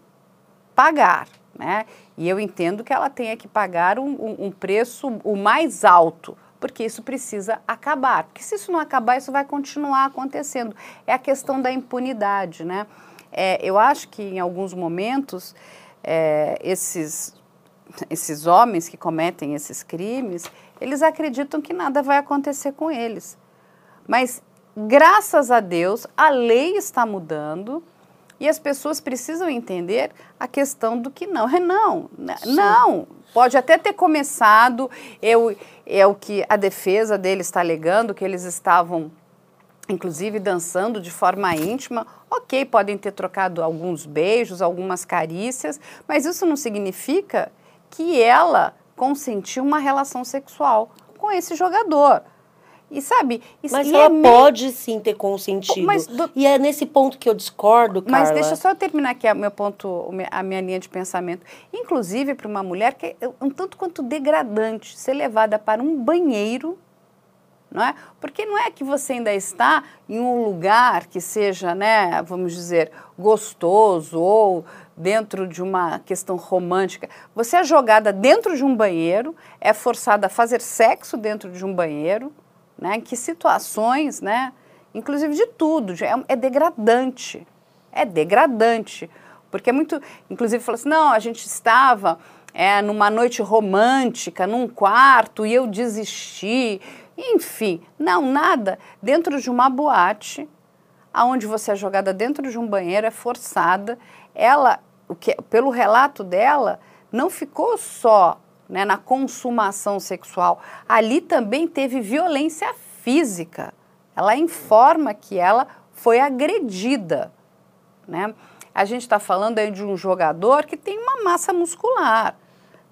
pagar, né? E eu entendo que ela tenha que pagar um, um, um preço o mais alto, porque isso precisa acabar. Porque se isso não acabar, isso vai continuar acontecendo. É a questão da impunidade, né? É, eu acho que em alguns momentos é, esses, esses homens que cometem esses crimes, eles acreditam que nada vai acontecer com eles. Mas, graças a Deus, a lei está mudando e as pessoas precisam entender a questão do que não. É não, né? não. Pode até ter começado, eu, é o que a defesa deles está alegando, que eles estavam inclusive dançando de forma íntima. Ok, podem ter trocado alguns beijos, algumas carícias, mas isso não significa que ela consentiu uma relação sexual com esse jogador. E sabe, isso, mas ela é pode sim ter consentido. Mas, do... E é nesse ponto que eu discordo, Carla. Mas deixa só eu terminar aqui a meu ponto, a minha linha de pensamento. Inclusive para uma mulher que é um tanto quanto degradante ser levada para um banheiro, não é? Porque não é que você ainda está em um lugar que seja, né, vamos dizer, gostoso ou dentro de uma questão romântica. Você é jogada dentro de um banheiro, é forçada a fazer sexo dentro de um banheiro né? Que situações, né? Inclusive de tudo, é, é degradante. É degradante. Porque é muito. Inclusive, falou assim: não, a gente estava é, numa noite romântica, num quarto, e eu desisti. Enfim, não, nada. Dentro de uma boate, aonde você é jogada dentro de um banheiro, é forçada. Ela, o que, pelo relato dela, não ficou só né, na consumação sexual, ali também teve violência física. Ela informa que ela foi agredida. Né? A gente está falando aí de um jogador que tem uma massa muscular.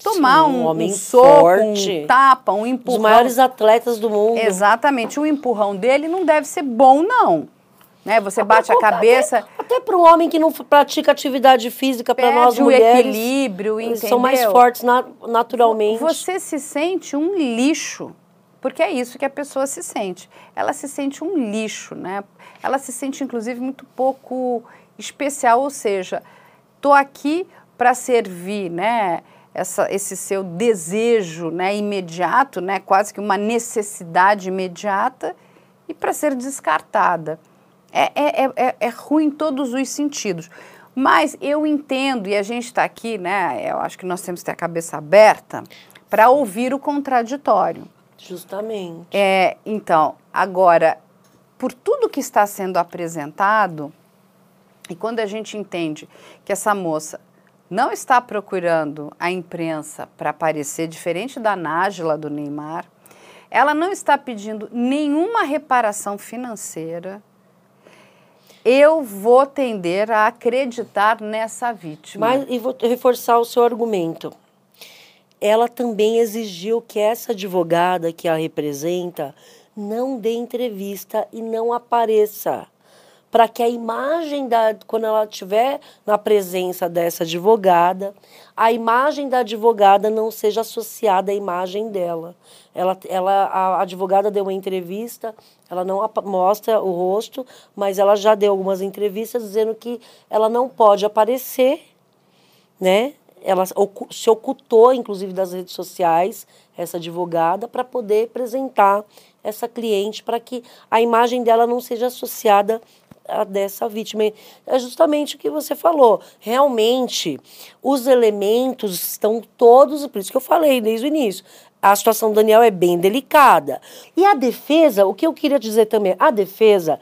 Tomar Sim, um, um, homem um soco, forte, um tapa, um empurrão. Os maiores atletas do mundo. Exatamente. O empurrão dele não deve ser bom, não. Né? Você bate a cabeça. Até, até para um homem que não pratica atividade física, para nós mulheres. o equilíbrio, entendeu? São mais fortes na, naturalmente. Você se sente um lixo. Porque é isso que a pessoa se sente. Ela se sente um lixo, né? Ela se sente, inclusive, muito pouco especial, ou seja, estou aqui para servir, né? Essa, esse seu desejo né, imediato, né, quase que uma necessidade imediata, e para ser descartada. É, é, é, é, é ruim em todos os sentidos. Mas eu entendo, e a gente está aqui, né? Eu acho que nós temos que ter a cabeça aberta para ouvir o contraditório. Justamente. É, então, agora, por tudo que está sendo apresentado, e quando a gente entende que essa moça não está procurando a imprensa para aparecer diferente da Nájila do Neymar, ela não está pedindo nenhuma reparação financeira, eu vou tender a acreditar nessa vítima. Mas, e vou reforçar o seu argumento. Ela também exigiu que essa advogada que a representa não dê entrevista e não apareça para que a imagem da quando ela estiver na presença dessa advogada, a imagem da advogada não seja associada à imagem dela. Ela, ela a advogada deu uma entrevista, ela não mostra o rosto, mas ela já deu algumas entrevistas dizendo que ela não pode aparecer, né? Ela se ocultou, inclusive, das redes sociais, essa advogada, para poder apresentar essa cliente, para que a imagem dela não seja associada a dessa vítima. É justamente o que você falou. Realmente, os elementos estão todos, por isso que eu falei desde o início. A situação do Daniel é bem delicada. E a defesa, o que eu queria dizer também, a defesa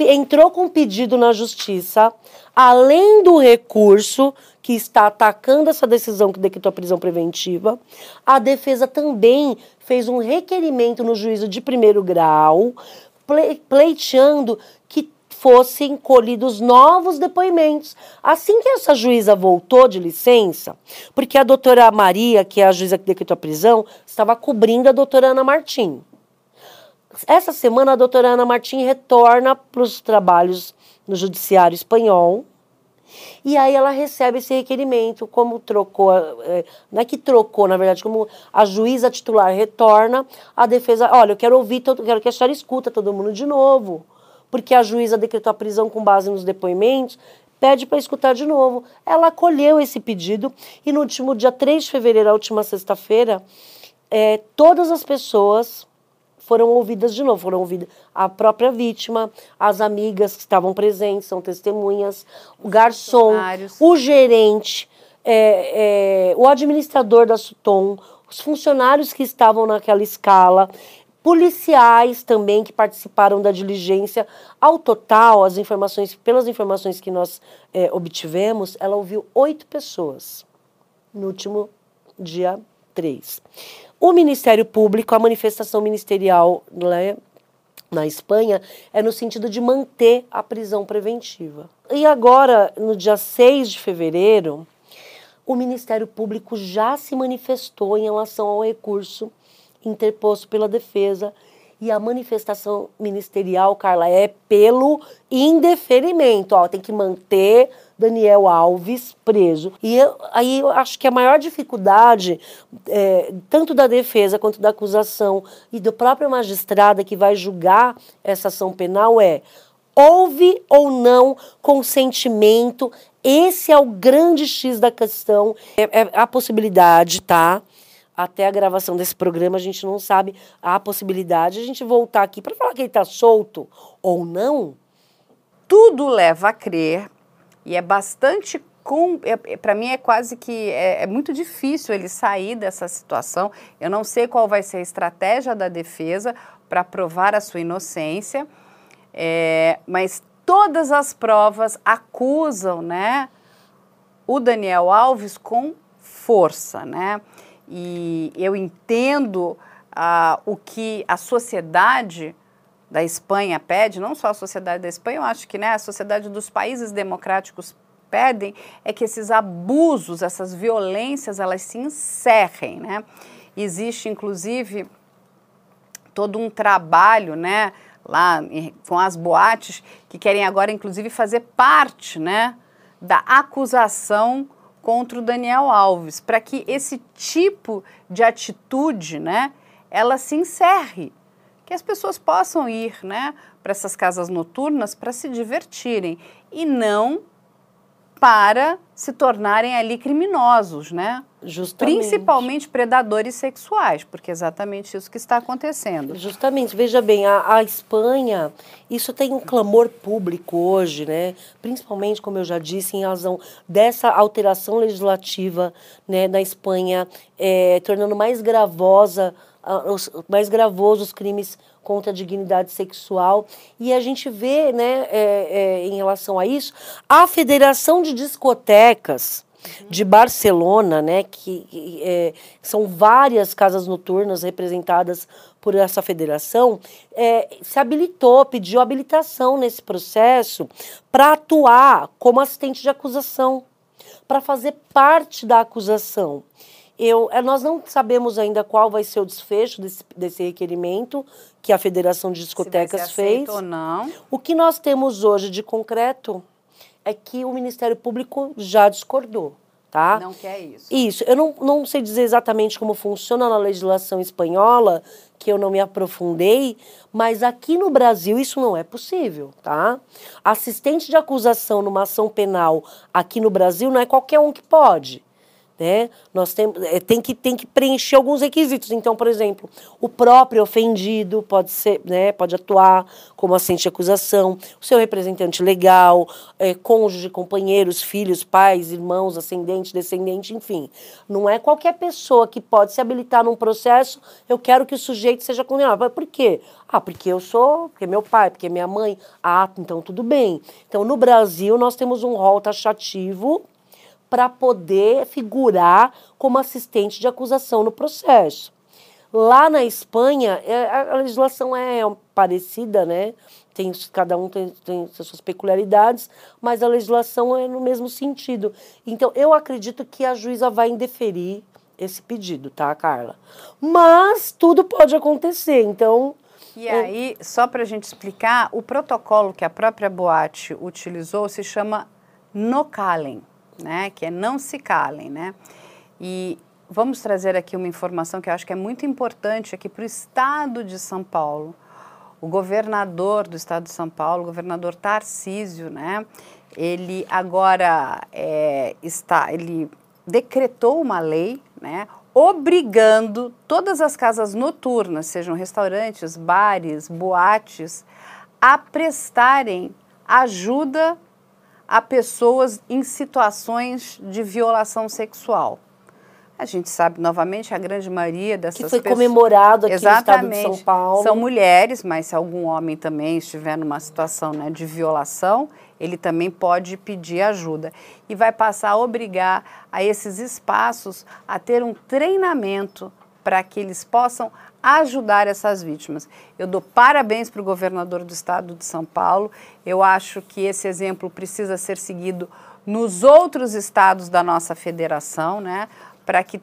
entrou com um pedido na justiça, além do recurso que está atacando essa decisão que decretou a prisão preventiva, a defesa também fez um requerimento no juízo de primeiro grau, pleiteando fossem colhidos novos depoimentos. Assim que essa juíza voltou de licença, porque a doutora Maria, que é a juíza que decretou a prisão, estava cobrindo a doutora Ana Martim. Essa semana, a doutora Ana Martim retorna para os trabalhos no Judiciário Espanhol. E aí ela recebe esse requerimento, como trocou, é, não é que trocou, na verdade, como a juíza titular retorna, a defesa, olha, eu quero ouvir, todo, quero que a senhora escuta todo mundo de novo porque a juíza decretou a prisão com base nos depoimentos, pede para escutar de novo. Ela acolheu esse pedido e no último dia 3 de fevereiro, a última sexta-feira, é, todas as pessoas foram ouvidas de novo, foram ouvidas. A própria vítima, as amigas que estavam presentes, são testemunhas, o garçom, o gerente, é, é, o administrador da Suton, os funcionários que estavam naquela escala policiais também que participaram da diligência. Ao total, as informações, pelas informações que nós é, obtivemos, ela ouviu oito pessoas no último dia 3. O Ministério Público, a manifestação ministerial né, na Espanha é no sentido de manter a prisão preventiva. E agora, no dia 6 de fevereiro, o Ministério Público já se manifestou em relação ao recurso interposto pela defesa e a manifestação ministerial, Carla, é pelo indeferimento. Ó, tem que manter Daniel Alves preso. E eu, aí eu acho que a maior dificuldade, é, tanto da defesa quanto da acusação e do próprio magistrado que vai julgar essa ação penal é houve ou não consentimento. Esse é o grande X da questão. É, é a possibilidade, tá? Até a gravação desse programa, a gente não sabe a possibilidade de a gente voltar aqui para falar que ele está solto ou não. Tudo leva a crer, e é bastante. Com, é, é para mim é quase que é, é, muito difícil ele sair dessa situação. Eu não sei qual vai ser a estratégia da defesa para provar a sua inocência, é, mas todas as provas acusam, né, o Daniel Alves com força, né? E eu entendo ah, o que a sociedade da Espanha pede, não só a sociedade da Espanha, eu acho que né, a sociedade dos países democráticos pedem é que esses abusos, essas violências, elas se encerrem, né? Existe, inclusive, todo um trabalho, né, lá com as boates, que querem agora, inclusive, fazer parte, né, da acusação contra o Daniel Alves, para que esse tipo de atitude, né, ela se encerre, que as pessoas possam ir, né, para essas casas noturnas para se divertirem e não para se tornarem ali criminosos, né? Justamente. Principalmente predadores sexuais, porque é exatamente isso que está acontecendo. Justamente. Veja bem, a, a, Espanha, isso tem um clamor público hoje, né? Principalmente, como eu já disse, em razão dessa alteração legislativa né, na Espanha, é, tornando mais gravosa, mais gravosos os crimes contra a dignidade sexual. E a gente vê, né, é, é, em relação a isso, a Federação de Discotecas de Barcelona, né, que é, são várias casas noturnas representadas por essa federação, é, se habilitou, pediu habilitação nesse processo para atuar como assistente de acusação, para fazer parte da acusação. Eu, é, nós não sabemos ainda qual vai ser o desfecho desse, desse requerimento que a Federação de Discotecas fez. ou não. O que nós temos hoje de concreto é que o Ministério Público já discordou. Tá? Não quer isso. Isso. Eu não, não sei dizer exatamente como funciona na legislação espanhola, que eu não me aprofundei, mas aqui no Brasil isso não é possível, tá? Assistente de acusação numa ação penal aqui no Brasil não é qualquer um que pode. Né? Nós tem, é, tem, que, tem que preencher alguns requisitos. Então, por exemplo, o próprio ofendido pode ser, né, pode atuar como assente de acusação, o seu representante legal, é, cônjuge, companheiros, filhos, pais, irmãos, ascendente, descendente, enfim. Não é qualquer pessoa que pode se habilitar num processo, eu quero que o sujeito seja condenado. Por quê? Ah, porque eu sou, porque meu pai, porque minha mãe. Ah, então tudo bem. Então, no Brasil, nós temos um rol taxativo para poder figurar como assistente de acusação no processo. Lá na Espanha, é, a legislação é parecida, né? Tem, cada um tem, tem suas peculiaridades, mas a legislação é no mesmo sentido. Então, eu acredito que a juíza vai indeferir esse pedido, tá, Carla? Mas tudo pode acontecer, então. E aí, só para a gente explicar, o protocolo que a própria Boate utilizou se chama no calem né? Que é não se calem, né? E vamos trazer aqui uma informação que eu acho que é muito importante aqui para o Estado de São Paulo. O governador do Estado de São Paulo, o governador Tarcísio, né? Ele agora é, está, ele decretou uma lei, né? Obrigando todas as casas noturnas, sejam restaurantes, bares, boates, a prestarem ajuda a pessoas em situações de violação sexual. A gente sabe, novamente, a grande maioria dessas pessoas... Que foi comemorado aqui Exatamente, no estado de São Paulo. São mulheres, mas se algum homem também estiver numa situação né, de violação, ele também pode pedir ajuda. E vai passar a obrigar a esses espaços a ter um treinamento para que eles possam ajudar essas vítimas. Eu dou parabéns para o governador do estado de São Paulo. Eu acho que esse exemplo precisa ser seguido nos outros estados da nossa federação, né? Para que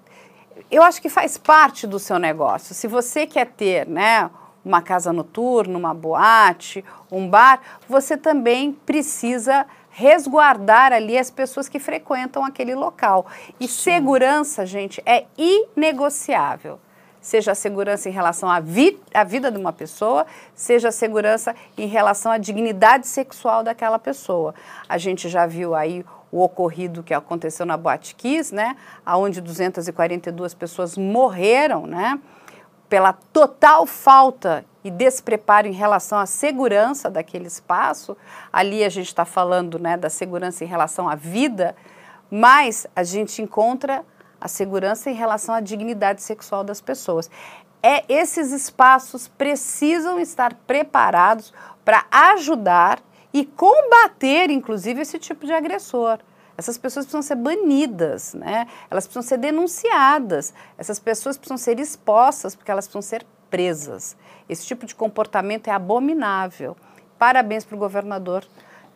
eu acho que faz parte do seu negócio. Se você quer ter, né, uma casa noturna, uma boate, um bar, você também precisa resguardar ali as pessoas que frequentam aquele local. E Sim. segurança, gente, é inegociável seja a segurança em relação à, vi à vida de uma pessoa, seja a segurança em relação à dignidade sexual daquela pessoa. A gente já viu aí o ocorrido que aconteceu na Boate Kiss, né, onde 242 pessoas morreram, né, pela total falta e despreparo em relação à segurança daquele espaço. Ali a gente está falando né, da segurança em relação à vida, mas a gente encontra a segurança em relação à dignidade sexual das pessoas. É, esses espaços precisam estar preparados para ajudar e combater, inclusive, esse tipo de agressor. Essas pessoas precisam ser banidas, né? elas precisam ser denunciadas, essas pessoas precisam ser expostas, porque elas precisam ser presas. Esse tipo de comportamento é abominável. Parabéns para o governador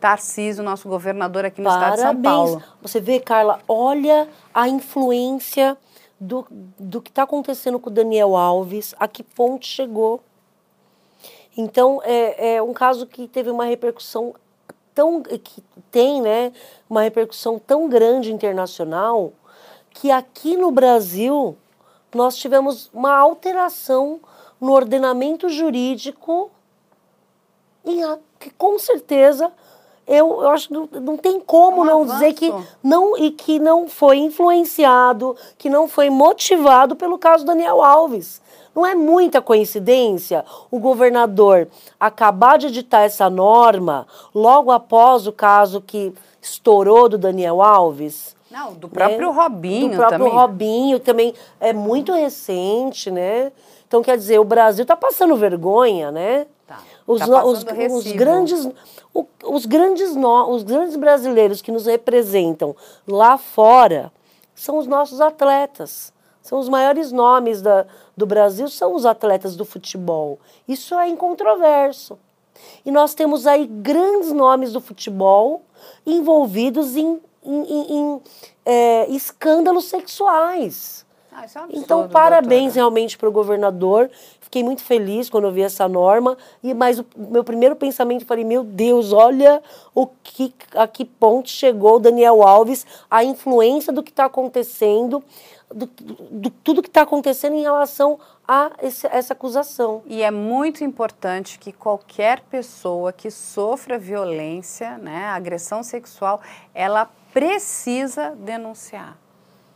Tarcísio, nosso governador aqui no Parabéns. estado de São Paulo. Você vê, Carla, olha a influência do, do que está acontecendo com o Daniel Alves, a que ponto chegou. Então, é, é um caso que teve uma repercussão tão. que tem, né, uma repercussão tão grande internacional, que aqui no Brasil nós tivemos uma alteração no ordenamento jurídico em, que com certeza eu, eu acho que não, tem como um não avanço. dizer que não e que não foi influenciado, que não foi motivado pelo caso Daniel Alves. Não é muita coincidência o governador acabar de editar essa norma logo após o caso que estourou do Daniel Alves? Não, do próprio né? Robinho Do próprio também. Robinho também é muito recente, né? Então, quer dizer, o Brasil está passando vergonha, né? Os, tá os, os, grandes, os, grandes no, os grandes brasileiros que nos representam lá fora são os nossos atletas. São os maiores nomes da, do Brasil, são os atletas do futebol. Isso é incontroverso. E nós temos aí grandes nomes do futebol envolvidos em, em, em, em é, escândalos sexuais. Ah, é um então, parabéns doutora. realmente para o governador. Fiquei muito feliz quando eu vi essa norma. E mas o meu primeiro pensamento falei, meu Deus, olha o que a que ponto chegou Daniel Alves, a influência do que está acontecendo, do, do, tudo que está acontecendo em relação a esse, essa acusação. E é muito importante que qualquer pessoa que sofra violência, né, agressão sexual, ela precisa denunciar.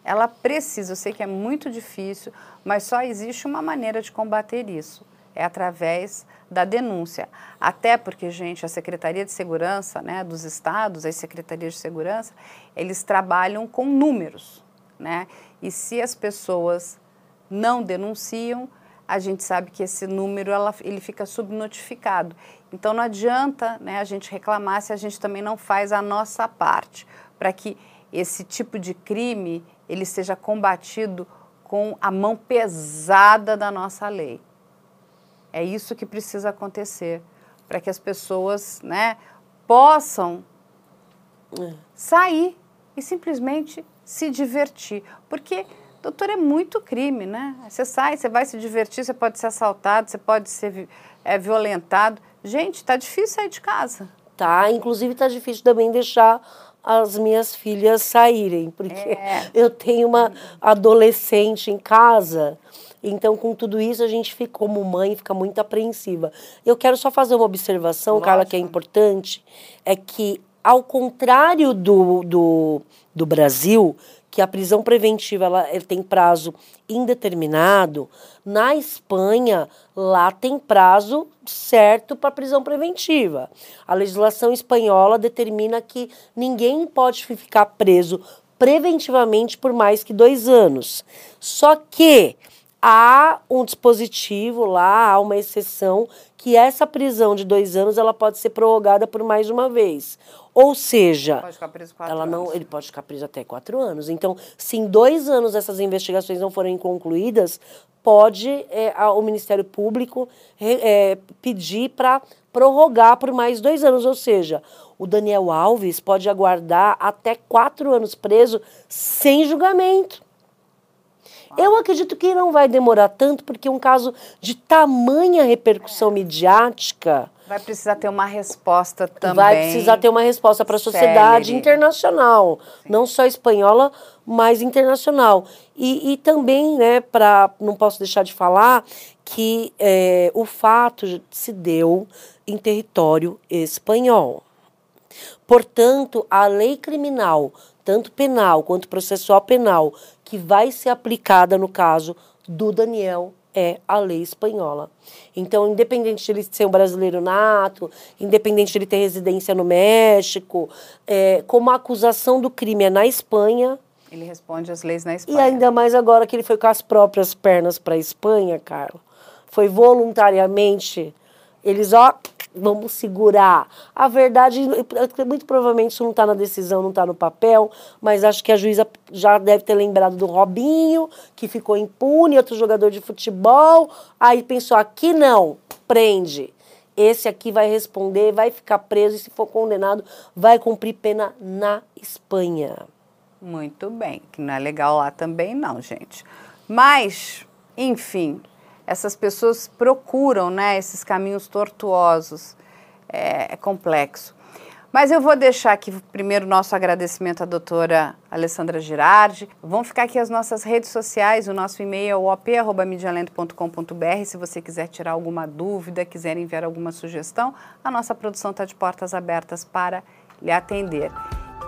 Ela precisa, eu sei que é muito difícil, mas só existe uma maneira de combater isso. É através da denúncia. Até porque, gente, a Secretaria de Segurança né, dos estados, as secretarias de segurança, eles trabalham com números. Né? E se as pessoas não denunciam, a gente sabe que esse número ela, ele fica subnotificado. Então não adianta né, a gente reclamar se a gente também não faz a nossa parte para que esse tipo de crime ele seja combatido com a mão pesada da nossa lei. É isso que precisa acontecer para que as pessoas né, possam é. sair e simplesmente se divertir. Porque, doutor, é muito crime, né? Você sai, você vai se divertir, você pode ser assaltado, você pode ser é, violentado. Gente, está difícil sair de casa. Tá, inclusive está difícil também deixar as minhas filhas saírem, porque é. eu tenho uma adolescente em casa. Então, com tudo isso, a gente fica, como mãe, fica muito apreensiva. Eu quero só fazer uma observação, Lógico. Carla, que é importante, é que, ao contrário do, do, do Brasil, que a prisão preventiva ela, ela tem prazo indeterminado, na Espanha, lá tem prazo certo para prisão preventiva. A legislação espanhola determina que ninguém pode ficar preso preventivamente por mais que dois anos. Só que há um dispositivo lá, há uma exceção, que essa prisão de dois anos ela pode ser prorrogada por mais uma vez. Ou seja, Pode ficar preso quatro ela não, anos. ele pode ficar preso até quatro anos. Então, se em dois anos essas investigações não forem concluídas, pode é, o Ministério Público é, pedir para prorrogar por mais dois anos. Ou seja, o Daniel Alves pode aguardar até quatro anos preso sem julgamento. Eu acredito que não vai demorar tanto, porque um caso de tamanha repercussão midiática Vai precisar ter uma resposta também. vai precisar ter uma resposta para a sociedade célere. internacional, não só espanhola, mas internacional. E, e também, né, para não posso deixar de falar que é, o fato se deu em território espanhol. Portanto, a lei criminal, tanto penal quanto processual penal, que vai ser aplicada no caso do Daniel é a lei espanhola. Então, independente de ele ser um brasileiro nato, independente de ele ter residência no México, é, como a acusação do crime é na Espanha, Ele responde às leis na e Espanha. ainda mais agora que ele foi com as próprias pernas para a Espanha, Carla. Foi voluntariamente. Eles, ó, vamos segurar. A verdade, muito provavelmente isso não está na decisão, não está no papel, mas acho que a juíza já deve ter lembrado do Robinho, que ficou impune, outro jogador de futebol. Aí pensou, aqui não, prende. Esse aqui vai responder, vai ficar preso e, se for condenado, vai cumprir pena na Espanha. Muito bem, que não é legal lá também, não, gente. Mas, enfim, essas pessoas procuram, né, esses caminhos tortuosos. É, é complexo. Mas eu vou deixar aqui primeiro nosso agradecimento à doutora Alessandra Girardi. Vão ficar aqui as nossas redes sociais, o nosso e-mail é op.medialento.com.br. Se você quiser tirar alguma dúvida, quiser enviar alguma sugestão, a nossa produção está de portas abertas para lhe atender.